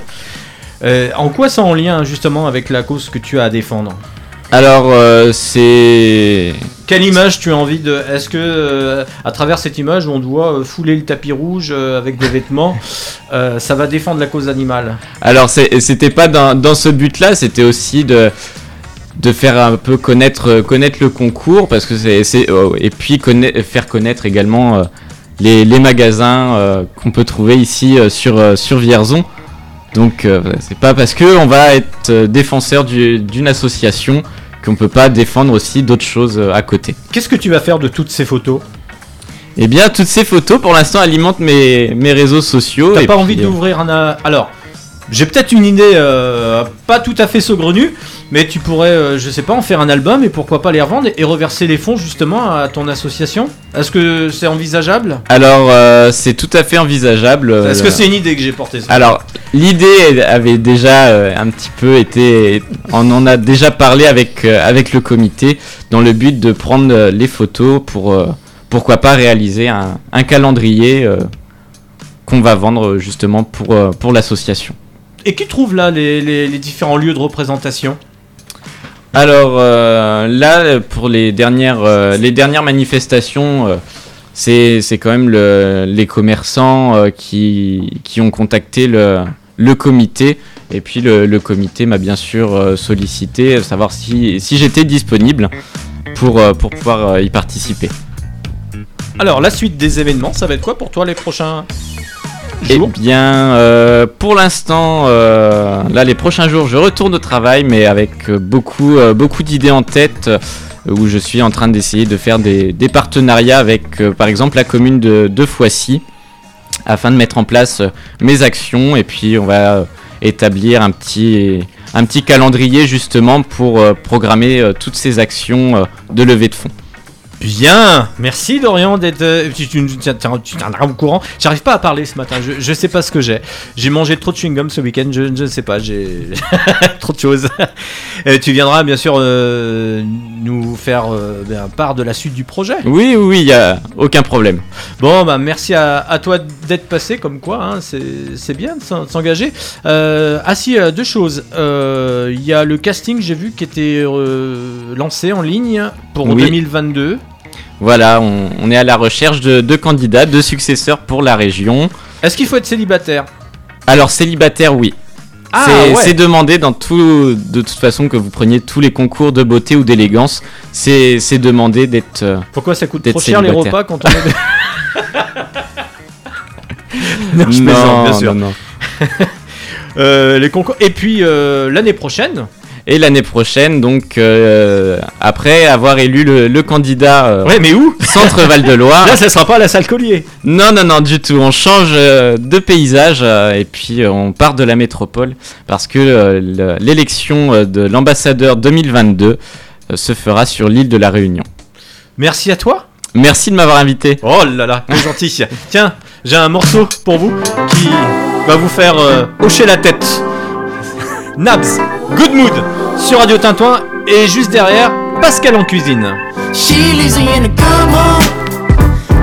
Euh, en quoi ça en lien justement avec la cause que tu as à défendre? Alors, euh, c'est. Quelle image tu as envie de. Est-ce que, euh, à travers cette image on doit euh, fouler le tapis rouge euh, avec des vêtements, euh, ça va défendre la cause animale? Alors, c'était pas dans, dans ce but-là, c'était aussi de, de faire un peu connaître, connaître le concours, parce que c'est. c'est- oh, et puis conna- faire connaître également euh, les, les magasins euh, qu'on peut trouver ici euh, sur, euh, sur Vierzon. Donc, euh, c'est pas parce que on va être euh, défenseur du- d'une association qu'on peut pas défendre aussi d'autres choses euh, à côté. Qu'est-ce que tu vas faire de toutes ces photos? Eh bien, toutes ces photos, pour l'instant, alimentent mes, mes réseaux sociaux. T'as pas puis, envie euh, d'ouvrir un. euh, Alors, j'ai peut-être une idée euh, pas tout à fait saugrenue, mais tu pourrais, euh, je sais pas, en faire un album et pourquoi pas les revendre et reverser les fonds justement à ton association Est-ce que c'est envisageable? Alors, euh, c'est tout à fait envisageable. Est-ce que c'est une idée que j'ai portée ça? Alors, l'idée avait déjà un petit peu été. On en a déjà parlé avec, avec le comité dans le but de prendre les photos pour pourquoi pas réaliser un, un calendrier qu'on va vendre justement pour, pour l'association. Et qui trouve là les, les- les différents lieux de représentation Alors euh, là, pour les dernières, euh, les dernières manifestations, euh, c'est c'est quand même le- les commerçants qui, qui ont contacté le, le comité. Et puis le, le comité m'a bien sûr sollicité, savoir si, si j'étais disponible pour, pour pouvoir y participer. Alors, la suite des événements, ça va être quoi pour toi les prochains Eh bien, euh, pour l'instant, euh, là, les prochains jours, je retourne au travail, mais avec euh, beaucoup, beaucoup d'idées en tête, où je suis en train d'essayer de faire des, partenariats avec, par exemple, la commune de, de Foissy, afin de mettre en place mes actions, et puis on va établir un petit, un petit calendrier justement pour programmer toutes ces actions de levée de fonds. Bien, merci Dorian d'être. euh, Tu, tu, tiendras au courant. J'arrive pas à parler ce matin. Je, je sais pas ce que j'ai. J'ai mangé trop de chewing gum ce week-end. Je ne sais pas. J'ai trop de choses. Euh, tu viendras bien sûr euh, nous faire euh, ben, part de la suite du projet. Oui, oui, il n'y a aucun problème. Bon, bah merci à, à toi d'être passé, comme quoi, hein, c'est bien de s'en- de s'engager. Euh, ah si, deux choses. Il y a le casting, j'ai vu, qui était lancé en ligne pour Oui. 2022. Voilà, on, on est à la recherche de, de candidats, de successeurs pour la région. Est-ce qu'il faut être célibataire? Alors célibataire, oui. Ah, c'est ouais. demandé dans tout, de toute façon que vous preniez tous les concours de beauté ou d'élégance. C'est demandé d'être. euh, Pourquoi ça coûte trop cher les repas quand on est... non, je Non, plaisante, bien sûr. non, non. Euh, les concours. Et puis euh, l'année prochaine. Et l'année prochaine, donc euh, après avoir élu le, le candidat. euh, Ouais, mais où Centre Val de Loire. Là, ça sera pas à la salle Collier. Non, non, non, du tout. On change euh, de paysage et puis on part de la métropole parce que le- l'élection de l'ambassadeur 2022 euh, se fera sur l'île de la Réunion. Merci à toi. Merci de m'avoir invité. Oh là là, c'est gentil. Tiens, j'ai un morceau pour vous qui va vous faire hocher la tête. Nabs, Good Mood sur Radio Tintouin et juste derrière Pascal en cuisine. She leaves me in a good mood,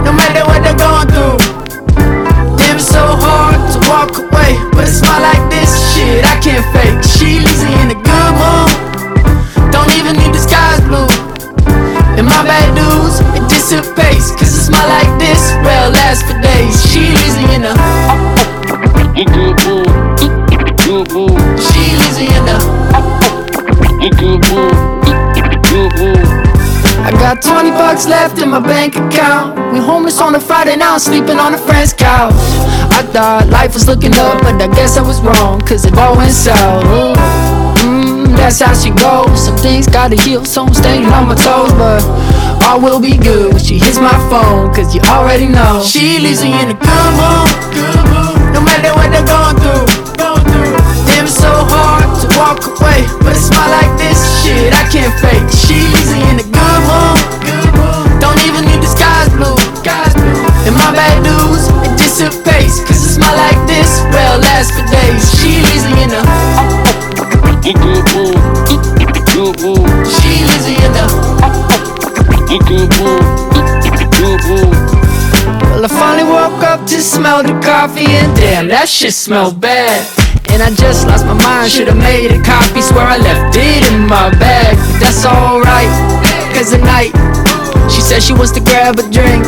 no matter what they're going through. Damn, it's so hard to walk away, but a smile like this, shit, I can't fake. She leaves me in a good mood, don't even need the skies blue. And my bad news, it dissipates, cause like this, well, lasts for days. She leaves me in a She leaves me in a good mood, good mood. I got 20 bucks left in my bank account. We homeless on a Friday now, sleeping on a friend's couch. I thought life was looking up, but I guess I was wrong, cause it all went south. Mm, that's how she goes. Some things gotta heal, so I'm staying on my toes, but all will be good when she hits my phone, cause you already know. She leaves me in a good mood, good mood. No matter what they're going through. Walk away, but a smile like this, shit, I can't fake. She me in a good mood. Don't even need the skies blue. And my bad news, it dissipates, cause a smile like this, well, lasts for days. She me in a good mood. She leaves in a good mood, good mood. Well, I finally woke up to smell the coffee, and damn, that shit smells bad. And I just lost my mind, should've made a copy. Swear I left it in my bag, but that's alright. Cause tonight, she said she wants to grab a drink.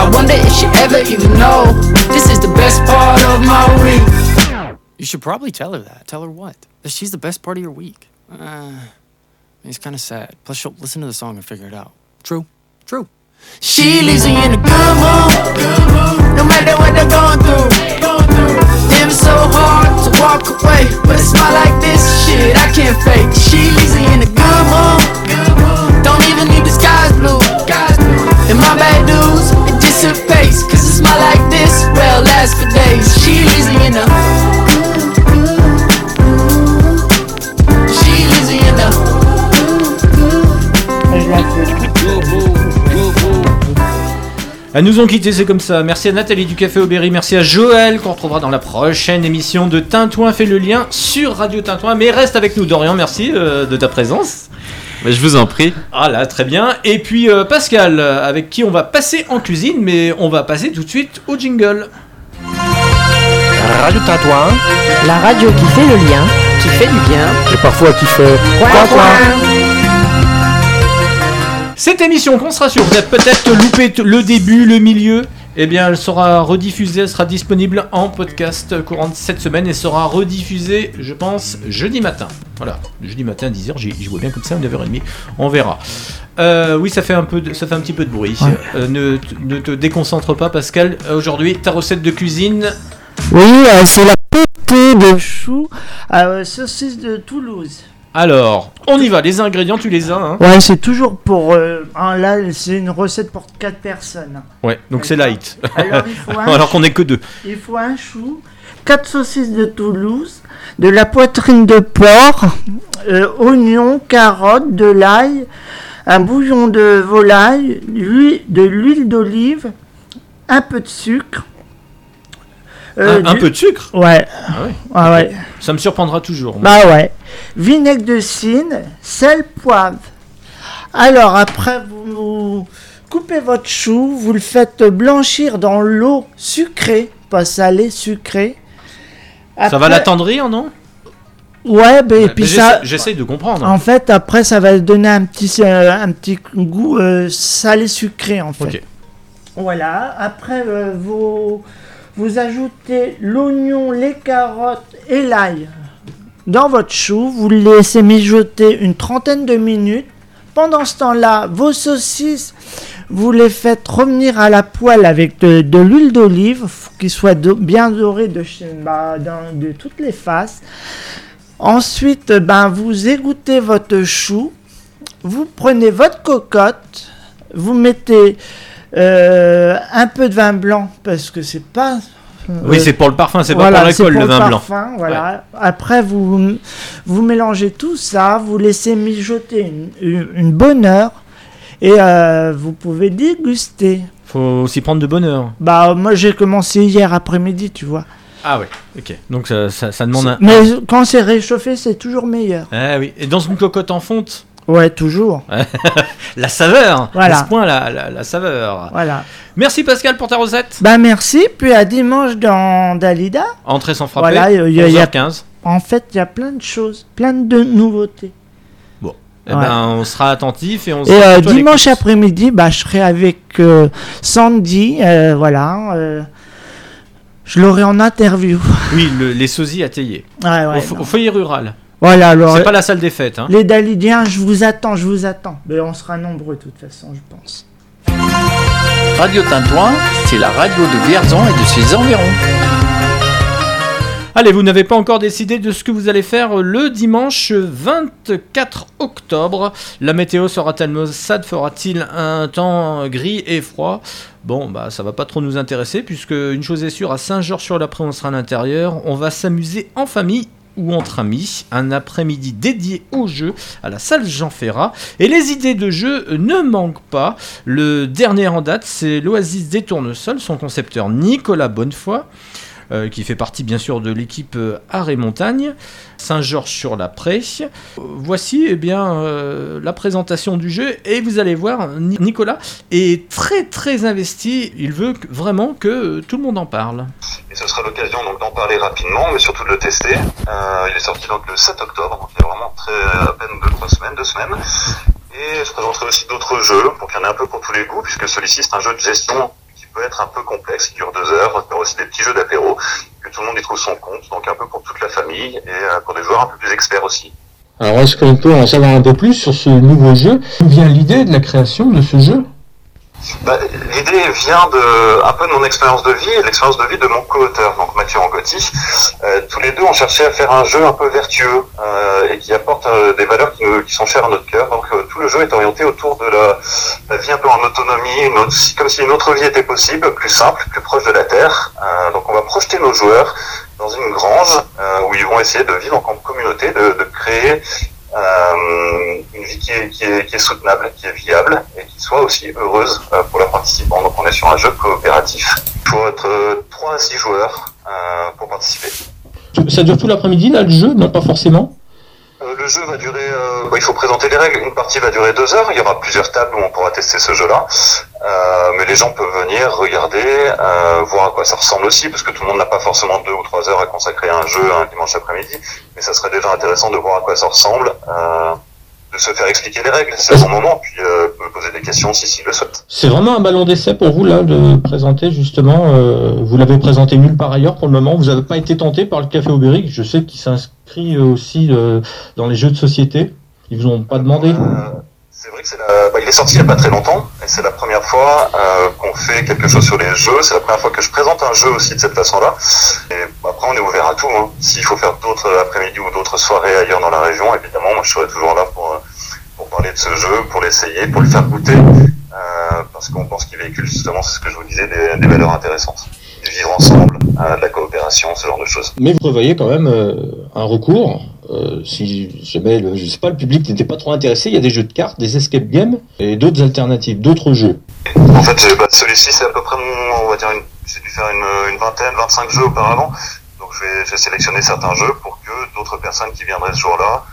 I wonder if she ever even know this is the best part of my week. You should probably tell her that. Tell her what? That she's the best part of your week. Uh, it's kind of sad. Plus, she'll listen to the song and figure it out. True. True. She leaves me in a good mood, Elles nous ont quittés, c'est comme ça. Merci à Nathalie du Café Aubéry, merci à Joël qu'on retrouvera dans la prochaine émission de Tintouin fait le lien sur Radio Tintouin. Mais reste avec nous, Dorian, merci euh, de ta présence. Mais je vous en prie. Ah là, très bien. Et puis euh, Pascal, euh, avec qui on va passer en cuisine, mais on va passer tout de suite au jingle. Radio Tintouin, La radio qui fait le lien, qui fait du bien. et parfois qui fait Coin, coin, coin. Cette émission qu'on sera sûr, vous avez peut-être loupé le début, le milieu. Eh bien, elle sera rediffusée, elle sera disponible en podcast courant de cette semaine et sera rediffusée, je pense, jeudi matin. Voilà, jeudi matin, 10h, j'y vois bien comme ça, 9h30, on verra. Euh, oui, ça fait, un peu de- ça fait un petit peu de bruit. Ouais. Euh, ne, te déconcentre pas, Pascal. Aujourd'hui, ta recette de cuisine. Oui, euh, c'est la potée de choux à saucisse de Toulouse. Alors, on y va, les ingrédients, tu les as. Hein Ouais, c'est toujours pour. euh, hein, là, c'est une recette pour 4 personnes. ouais, donc c'est light. Alors, il faut un Alors qu'on est que deux. Il faut un chou, 4 saucisses de Toulouse, de la poitrine de porc, euh, oignons, carottes, de l'ail, un bouillon de volaille, de l'huile d'olive, un peu de sucre. euh, un, un peu de sucre? Ouais. Ah ouais. Ah ouais. Ça me surprendra toujours. Bah ouais. Vinaigre de cyne, sel, poivre. Alors après, vous coupez votre chou, vous le faites blanchir dans l'eau sucrée, pas salée, sucrée. Ça va l'attendrir, non? Ouais, et Ouais, puis mais ça. j'essaie- J'essaye de comprendre. En fait, après, ça va donner un petit, euh, un petit goût euh, salé sucré, en fait. Voilà. Après, euh, vous, vous ajoutez l'oignon, les carottes et l'ail dans votre chou. Vous le laissez mijoter une trentaine de minutes. Pendant ce temps-là, vos saucisses, vous les faites revenir à la poêle avec de, l'huile d'olive, soient do- bien chez- bah, de toutes les faces. Ensuite, ben, vous égouttez votre chou, vous prenez votre cocotte, vous mettez euh, un peu de vin blanc parce que c'est pas. Oui, euh, c'est pour le parfum, c'est pas pour l'alcool, c'est le vin blanc. parfum, Voilà. Après, vous, vous mélangez tout ça, vous laissez mijoter une, une- une bonne heure et euh, vous pouvez déguster. Faut s'y prendre de bonne heure. Bah, moi j'ai commencé hier après-midi, tu vois. Ah ouais, ok. Donc ça, ça, ça demande un. Mais quand c'est réchauffé, c'est toujours meilleur. Ah oui. Et dans une cocotte en fonte Ouais, toujours. La saveur Voilà. À ce point, la, la, la saveur. Voilà. Merci Pascal pour ta recette. Bah merci, puis à dimanche dans Dalida. Entrée sans frapper. Voilà, il y a- il y a- 11h15. En fait, il y a plein de choses, plein de nouveautés. Bon. Eh Ouais. ben, on sera attentif et on Et sera euh, plutôt à dimanche après-midi, bah, je serai avec euh, Sandy, euh, voilà. euh, je l'aurai en interview. Oui, le- les sosies à Théier. Ouais, ouais, au, au foyer rural. Voilà, alors. C'est pas la salle des fêtes. Hein. Les Dalidiens, je vous attends, je vous attends. Mais on sera nombreux de toute façon, je pense. Radio Tintouin, c'est la radio de Vierzon et de ses environs. Allez, vous n'avez pas encore décidé de ce que vous allez faire le dimanche 24 octobre. La météo sera-t-elle maussade Fera-t-il un temps gris et froid? Bon, bah ça va pas trop nous intéresser puisque une chose est sûre, à Saint-Georges-sur-l'Après, on sera à l'intérieur. On va s'amuser en famille ou entre amis, un après-midi dédié au jeu à la salle Jean Ferrat. Et les idées de jeu ne manquent pas. Le dernier en date, c'est l'Oasis des Tournesols, son concepteur Nicolas Bonnefoy. Euh, qui fait partie bien sûr de l'équipe euh, Art et Montagne, Saint-Georges-sur-la-Prée. Euh, Voici eh bien euh, la présentation du jeu et vous allez voir, Ni- Nicolas est très très investi. Il veut vraiment que tout le monde en parle. Et ce sera l'occasion donc d'en parler rapidement, mais surtout de le tester. Il est sorti donc le 7 octobre, donc il y a vraiment très à peine deux trois semaines, deux semaines. Et je présenterai aussi d'autres jeux pour qu'il y en ait un peu pour tous les goûts, puisque celui-ci c'est un jeu de gestion peut être un peu complexe, qui dure deux heures. Aura aussi des petits jeux d'apéro, que tout le monde y trouve son compte, donc un peu pour toute la famille et euh, pour des joueurs un peu plus experts aussi. Alors, est-ce qu'on peut en savoir un peu plus sur ce nouveau jeu? D'où vient l'idée de la création de ce jeu? Bah, L'idée vient de un peu de mon expérience de vie et l'expérience de vie de mon co-auteur, donc Mathieu Angotti. Euh, tous les deux ont cherché à faire un jeu un peu vertueux euh, et qui apporte euh, des valeurs qui, qui sont chères à notre cœur. Le jeu est orienté autour de la, la vie un peu en autonomie, comme si une autre vie était possible, plus simple, plus proche de la terre. Euh, donc on va projeter nos joueurs dans une grange euh, où ils vont essayer de vivre en communauté, de, créer euh, une vie qui est, soutenable, qui est viable et qui soit aussi heureuse pour leurs participants. Donc on est sur un jeu coopératif. Il faut être euh, 3 à 6 joueurs pour participer. Ça dure tout l'après-midi, là, le jeu? Non, pas forcément. Euh, le jeu va il faut présenter les règles. Une partie va durer deux heures. Il y aura plusieurs tables où on pourra tester ce jeu-là. Euh, mais les gens peuvent venir regarder, euh, voir à quoi ça ressemble aussi, parce que tout le monde n'a pas forcément deux ou trois heures à consacrer à un jeu un dimanche après-midi. Mais ça serait déjà intéressant de voir à quoi ça ressemble, euh, de se faire expliquer les règles. C'est bon moment. Puis euh, poser des questions si s'il le souhaite. C'est vraiment un ballon d'essai pour vous, là, de présenter, justement. euh, vous l'avez présenté nulle part ailleurs pour le moment. Vous n'avez pas été tenté par le Café Aubéric. Je sais qu'il s'inscrit euh, aussi dans les jeux de société. Ils vous ont pas demandé C'est vrai que c'est la... bah, il est sorti il n'y a pas très longtemps et c'est la première fois euh, qu'on fait quelque chose sur les jeux. C'est la première fois que je présente un jeu aussi de cette façon-là. Et bah, après, on est ouvert à tout. Hein. S'il faut faire d'autres après-midi ou d'autres soirées ailleurs dans la région, évidemment, moi je serai toujours là pour, euh, pour parler de ce jeu, pour l'essayer, pour le faire goûter. Euh, parce qu'on pense qu'il véhicule justement, c'est ce que je vous disais, des, des valeurs intéressantes. Du vivre ensemble, euh, de la coopération, ce genre de choses. Mais vous prévoyez quand même euh, un recours. euh, si jamais, le, je sais pas, le public n'était pas trop intéressé, il y a des jeux de cartes, des escape games et d'autres alternatives, d'autres jeux. En fait, euh, bah, celui-ci, c'est à peu près mon, on va dire, une, j'ai dû faire une, une vingtaine, 25 jeux auparavant. Donc, je vais, je vais sélectionner certains jeux pour que d'autres personnes qui viendraient ce jour-là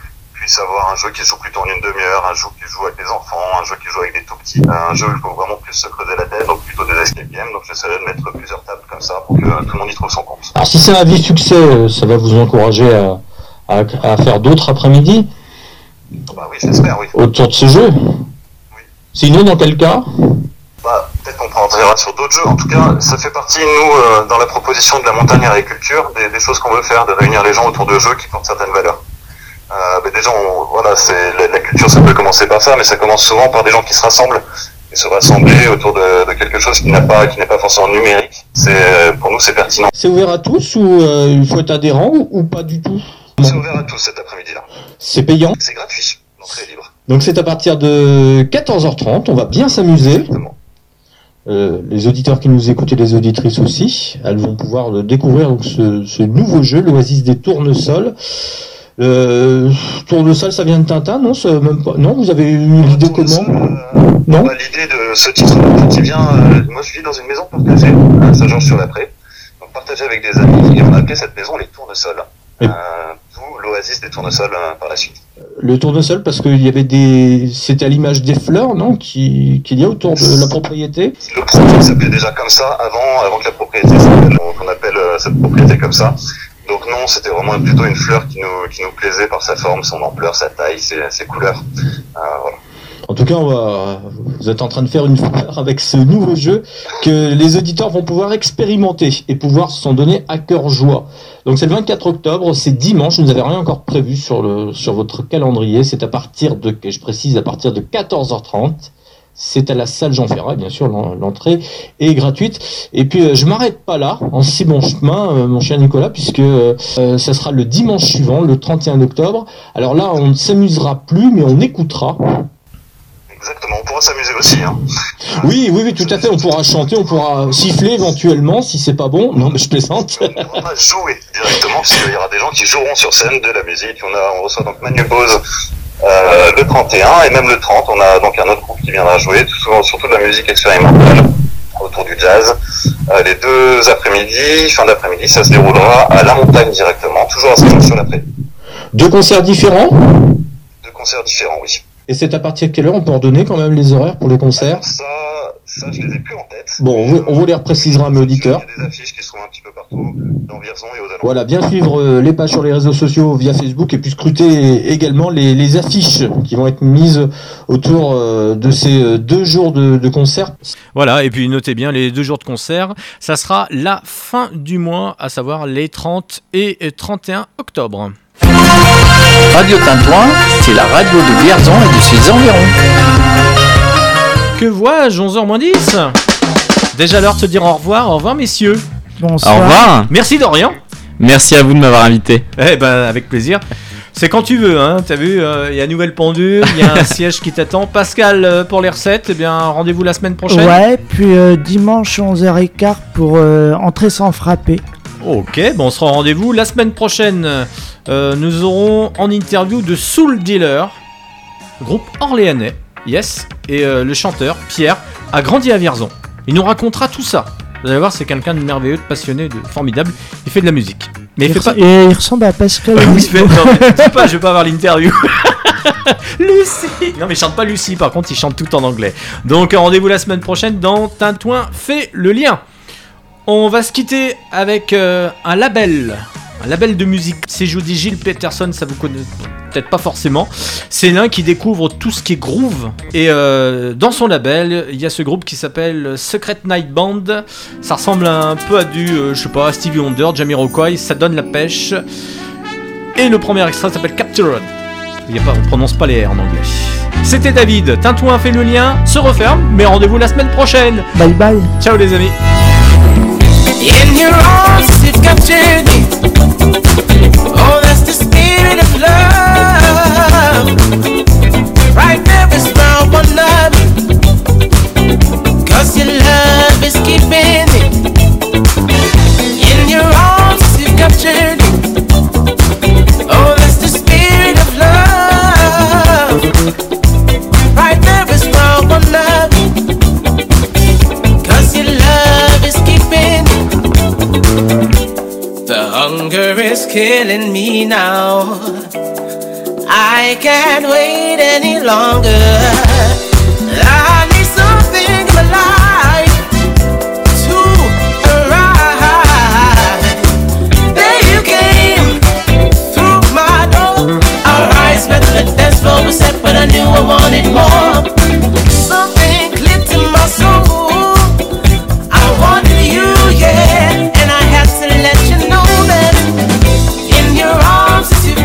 puissent avoir un jeu qui joue plutôt en une demi-heure, un jeu qui joue avec des enfants, un jeu qui joue avec des tout petits, un jeu où il faut vraiment plus se creuser la tête, donc plutôt des escape games. Donc, j'essaierai de mettre plusieurs tables comme ça pour que tout le monde y trouve son compte. Alors si c'est un vie succès, euh, ça va vous encourager à, à, à faire d'autres après-midi Bah oui, j'espère, oui. autour de ce jeu. Sinon, dans quel cas? Bah, peut-être qu'on partira sur d'autres jeux. En tout cas, ça fait partie, nous, euh, dans la proposition de la montagne et agriculture, des, des choses qu'on veut faire, de réunir les gens autour de jeux qui portent certaines valeurs. Euh, bah, déjà, on- voilà, c'est la, la culture, ça peut commencer par ça, mais ça commence souvent par des gens qui se rassemblent et se rassembler autour de, de quelque chose qui n'a pas, qui n'est pas forcément numérique. C'est, pour nous, c'est pertinent. C'est ouvert à tous ou euh, il faut être adhérent ou, ou pas du tout? C'est ouvert à tous cet après-midi-là. C'est payant? C'est gratuit, l'entrée est libre. Donc c'est à partir de 14h30, on va bien s'amuser. Euh, les auditeurs qui nous écoutent et les auditrices aussi, elles vont pouvoir euh, découvrir donc, ce, ce nouveau jeu, l'Oasis des tournesols. Euh, tournesol, ça vient de Tintin, non c'est même pas... Non, vous avez eu l'idée comment Non Bah, L'idée de ce titre, en fait, il vient. euh, moi, je vis dans une maison partagée à Saint-Georges-sur-la-Prée. Donc, partagée avec des amis, et on a appelé cette maison les tournesols. Euh, D'où l'oasis des tournesols euh, par la suite. Le tournesol, parce qu'il y avait des... C'était à l'image des fleurs, non qui- Qu'il y a autour de la propriété Le projet s'appelait déjà comme ça avant, avant que la propriété s'appelle, qu'on appelle euh, cette propriété comme ça. Donc non, c'était vraiment plutôt une fleur qui nous, plaisait par sa forme, son ampleur, sa taille, ses, couleurs. Euh. En tout cas, vous êtes en train de faire une fleur avec ce nouveau jeu que les auditeurs vont pouvoir expérimenter et pouvoir s'en donner à cœur joie. Donc c'est le 24 octobre, c'est dimanche, vous n'avez rien encore prévu sur, le, sur votre calendrier, c'est à partir de, je précise, à partir de 14h30. C'est à la salle Jean Ferrat, bien sûr, l'en- l'entrée est gratuite. Et puis, euh, je m'arrête pas là, en si bon chemin, euh, mon cher Nicolas, puisque euh, ça sera le dimanche suivant, le 31 octobre. Alors là, on ne s'amusera plus, mais on écoutera. Exactement, on pourra s'amuser aussi. Hein. Oui, oui, oui, tout à fait. On pourra chanter, on pourra siffler éventuellement si c'est pas bon. Non, mais je plaisante. On va jouer directement, puisqu'il y aura des gens qui joueront sur scène de la musique. On, a, on reçoit donc Manu Bose euh, le 31, et même le 30, on a donc un autre groupe qui viendra jouer, tout souvent, surtout de la musique expérimentale. autour du jazz. Euh, les deux après-midi, fin d'après-midi, ça se déroulera à la montagne directement, toujours à sur la prairie Deux concerts différents? Deux concerts différents, oui. Et c'est à partir de quelle heure On peut en donner quand même les horaires pour les concerts? Ça, ça, je les ai plus en tête. Bon, on vous, on vous les reprécisera à mes auditeurs. Il y a des affiches qui sont un petit peu partout, dans Vierzon et aux alentours. Voilà, bien suivre euh, les pages sur les réseaux sociaux via Facebook et puis scruter également les, les affiches qui vont être mises autour euh, de ces euh, deux jours de, de concert. Voilà, et puis notez bien les deux jours de concert. Ça sera la fin du mois, à savoir les 30 et 31 octobre. Radio Tintouin, c'est la radio de Vierzon et de ses environs. Que vois-je 11h 10 Déjà l'heure de se dire au revoir. Au revoir, messieurs. Bonsoir. Au revoir. Merci, Dorian. Merci à vous de m'avoir invité. Eh ben, avec plaisir. C'est quand tu veux, hein. T'as vu, euh, il y a une nouvelle pendule, il y a un siège qui t'attend. Pascal, euh, pour les recettes, eh bien, rendez-vous la semaine prochaine. Ouais, puis euh, dimanche 11h15 pour euh, entrer sans frapper. Ok, bon, on sera au rendez-vous. La semaine prochaine, euh, nous aurons en interview de Soul Dealer, groupe orléanais, yes, et euh, le chanteur, Pierre, a grandi à Vierzon. Il nous racontera tout ça. Vous allez voir, c'est quelqu'un de merveilleux, de passionné, de formidable. Il fait de la musique. Mais il, il fait pas... Et il ressemble à Pascal. Oui, il fait- non, mais pas, je vais pas avoir l'interview. Lucie Non mais il chante pas Lucie, par contre il chante tout en anglais. Donc rendez-vous la semaine prochaine dans Tintouin fait le lien. On va se quitter avec euh, un label. Un label de musique. C'est dis Gilles Peterson, ça vous connaît peut-être pas forcément. C'est l'un qui découvre tout ce qui est groove. Et euh, dans son label, il y a ce groupe qui s'appelle Secret Night Band. Ça ressemble un peu à du, euh, je sais pas, Stevie Wonder, Jamiroquai. Ça donne la pêche. Et le premier extrait s'appelle Captured. Il y a pas, on prononce pas les R en anglais. C'était David. Tintouin fait le lien, se referme, mais rendez-vous la semaine prochaine. Bye bye. Ciao les amis. In your arms, you've captured me. Oh, that's the spirit of love. Right there hunger is killing me now. I can't wait any longer. I need something in my life to arrive. There you came through my door. Our eyes met, the dance floor was set, but I knew I wanted more.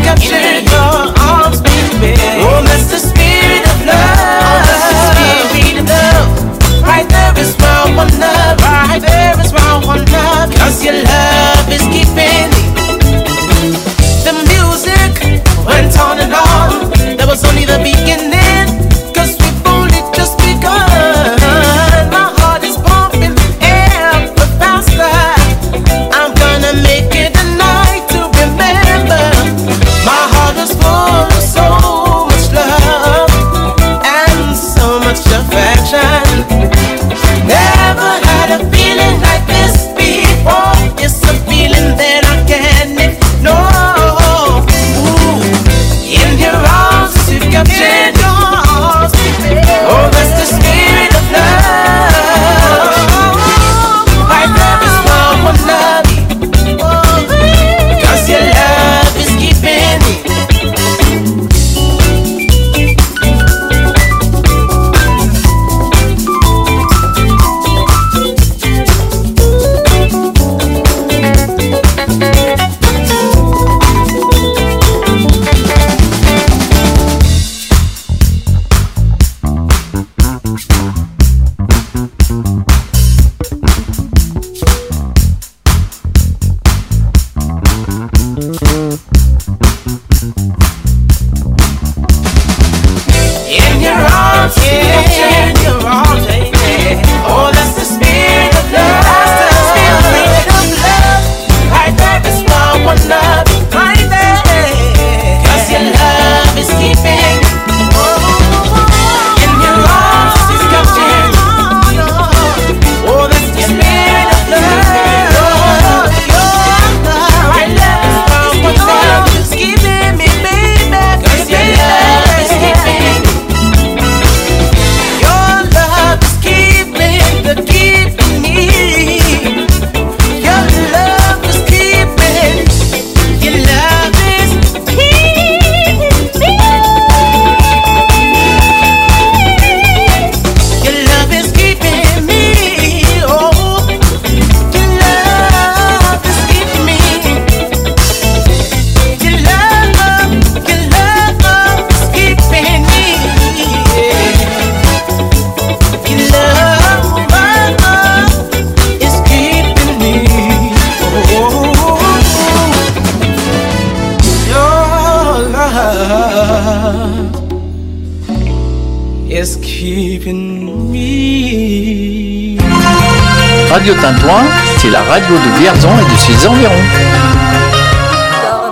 Captured your arms, baby. Oh, that's the spirit of love. Right there is. Right there is your love is keeping. The music went on and on. That was only the beginning.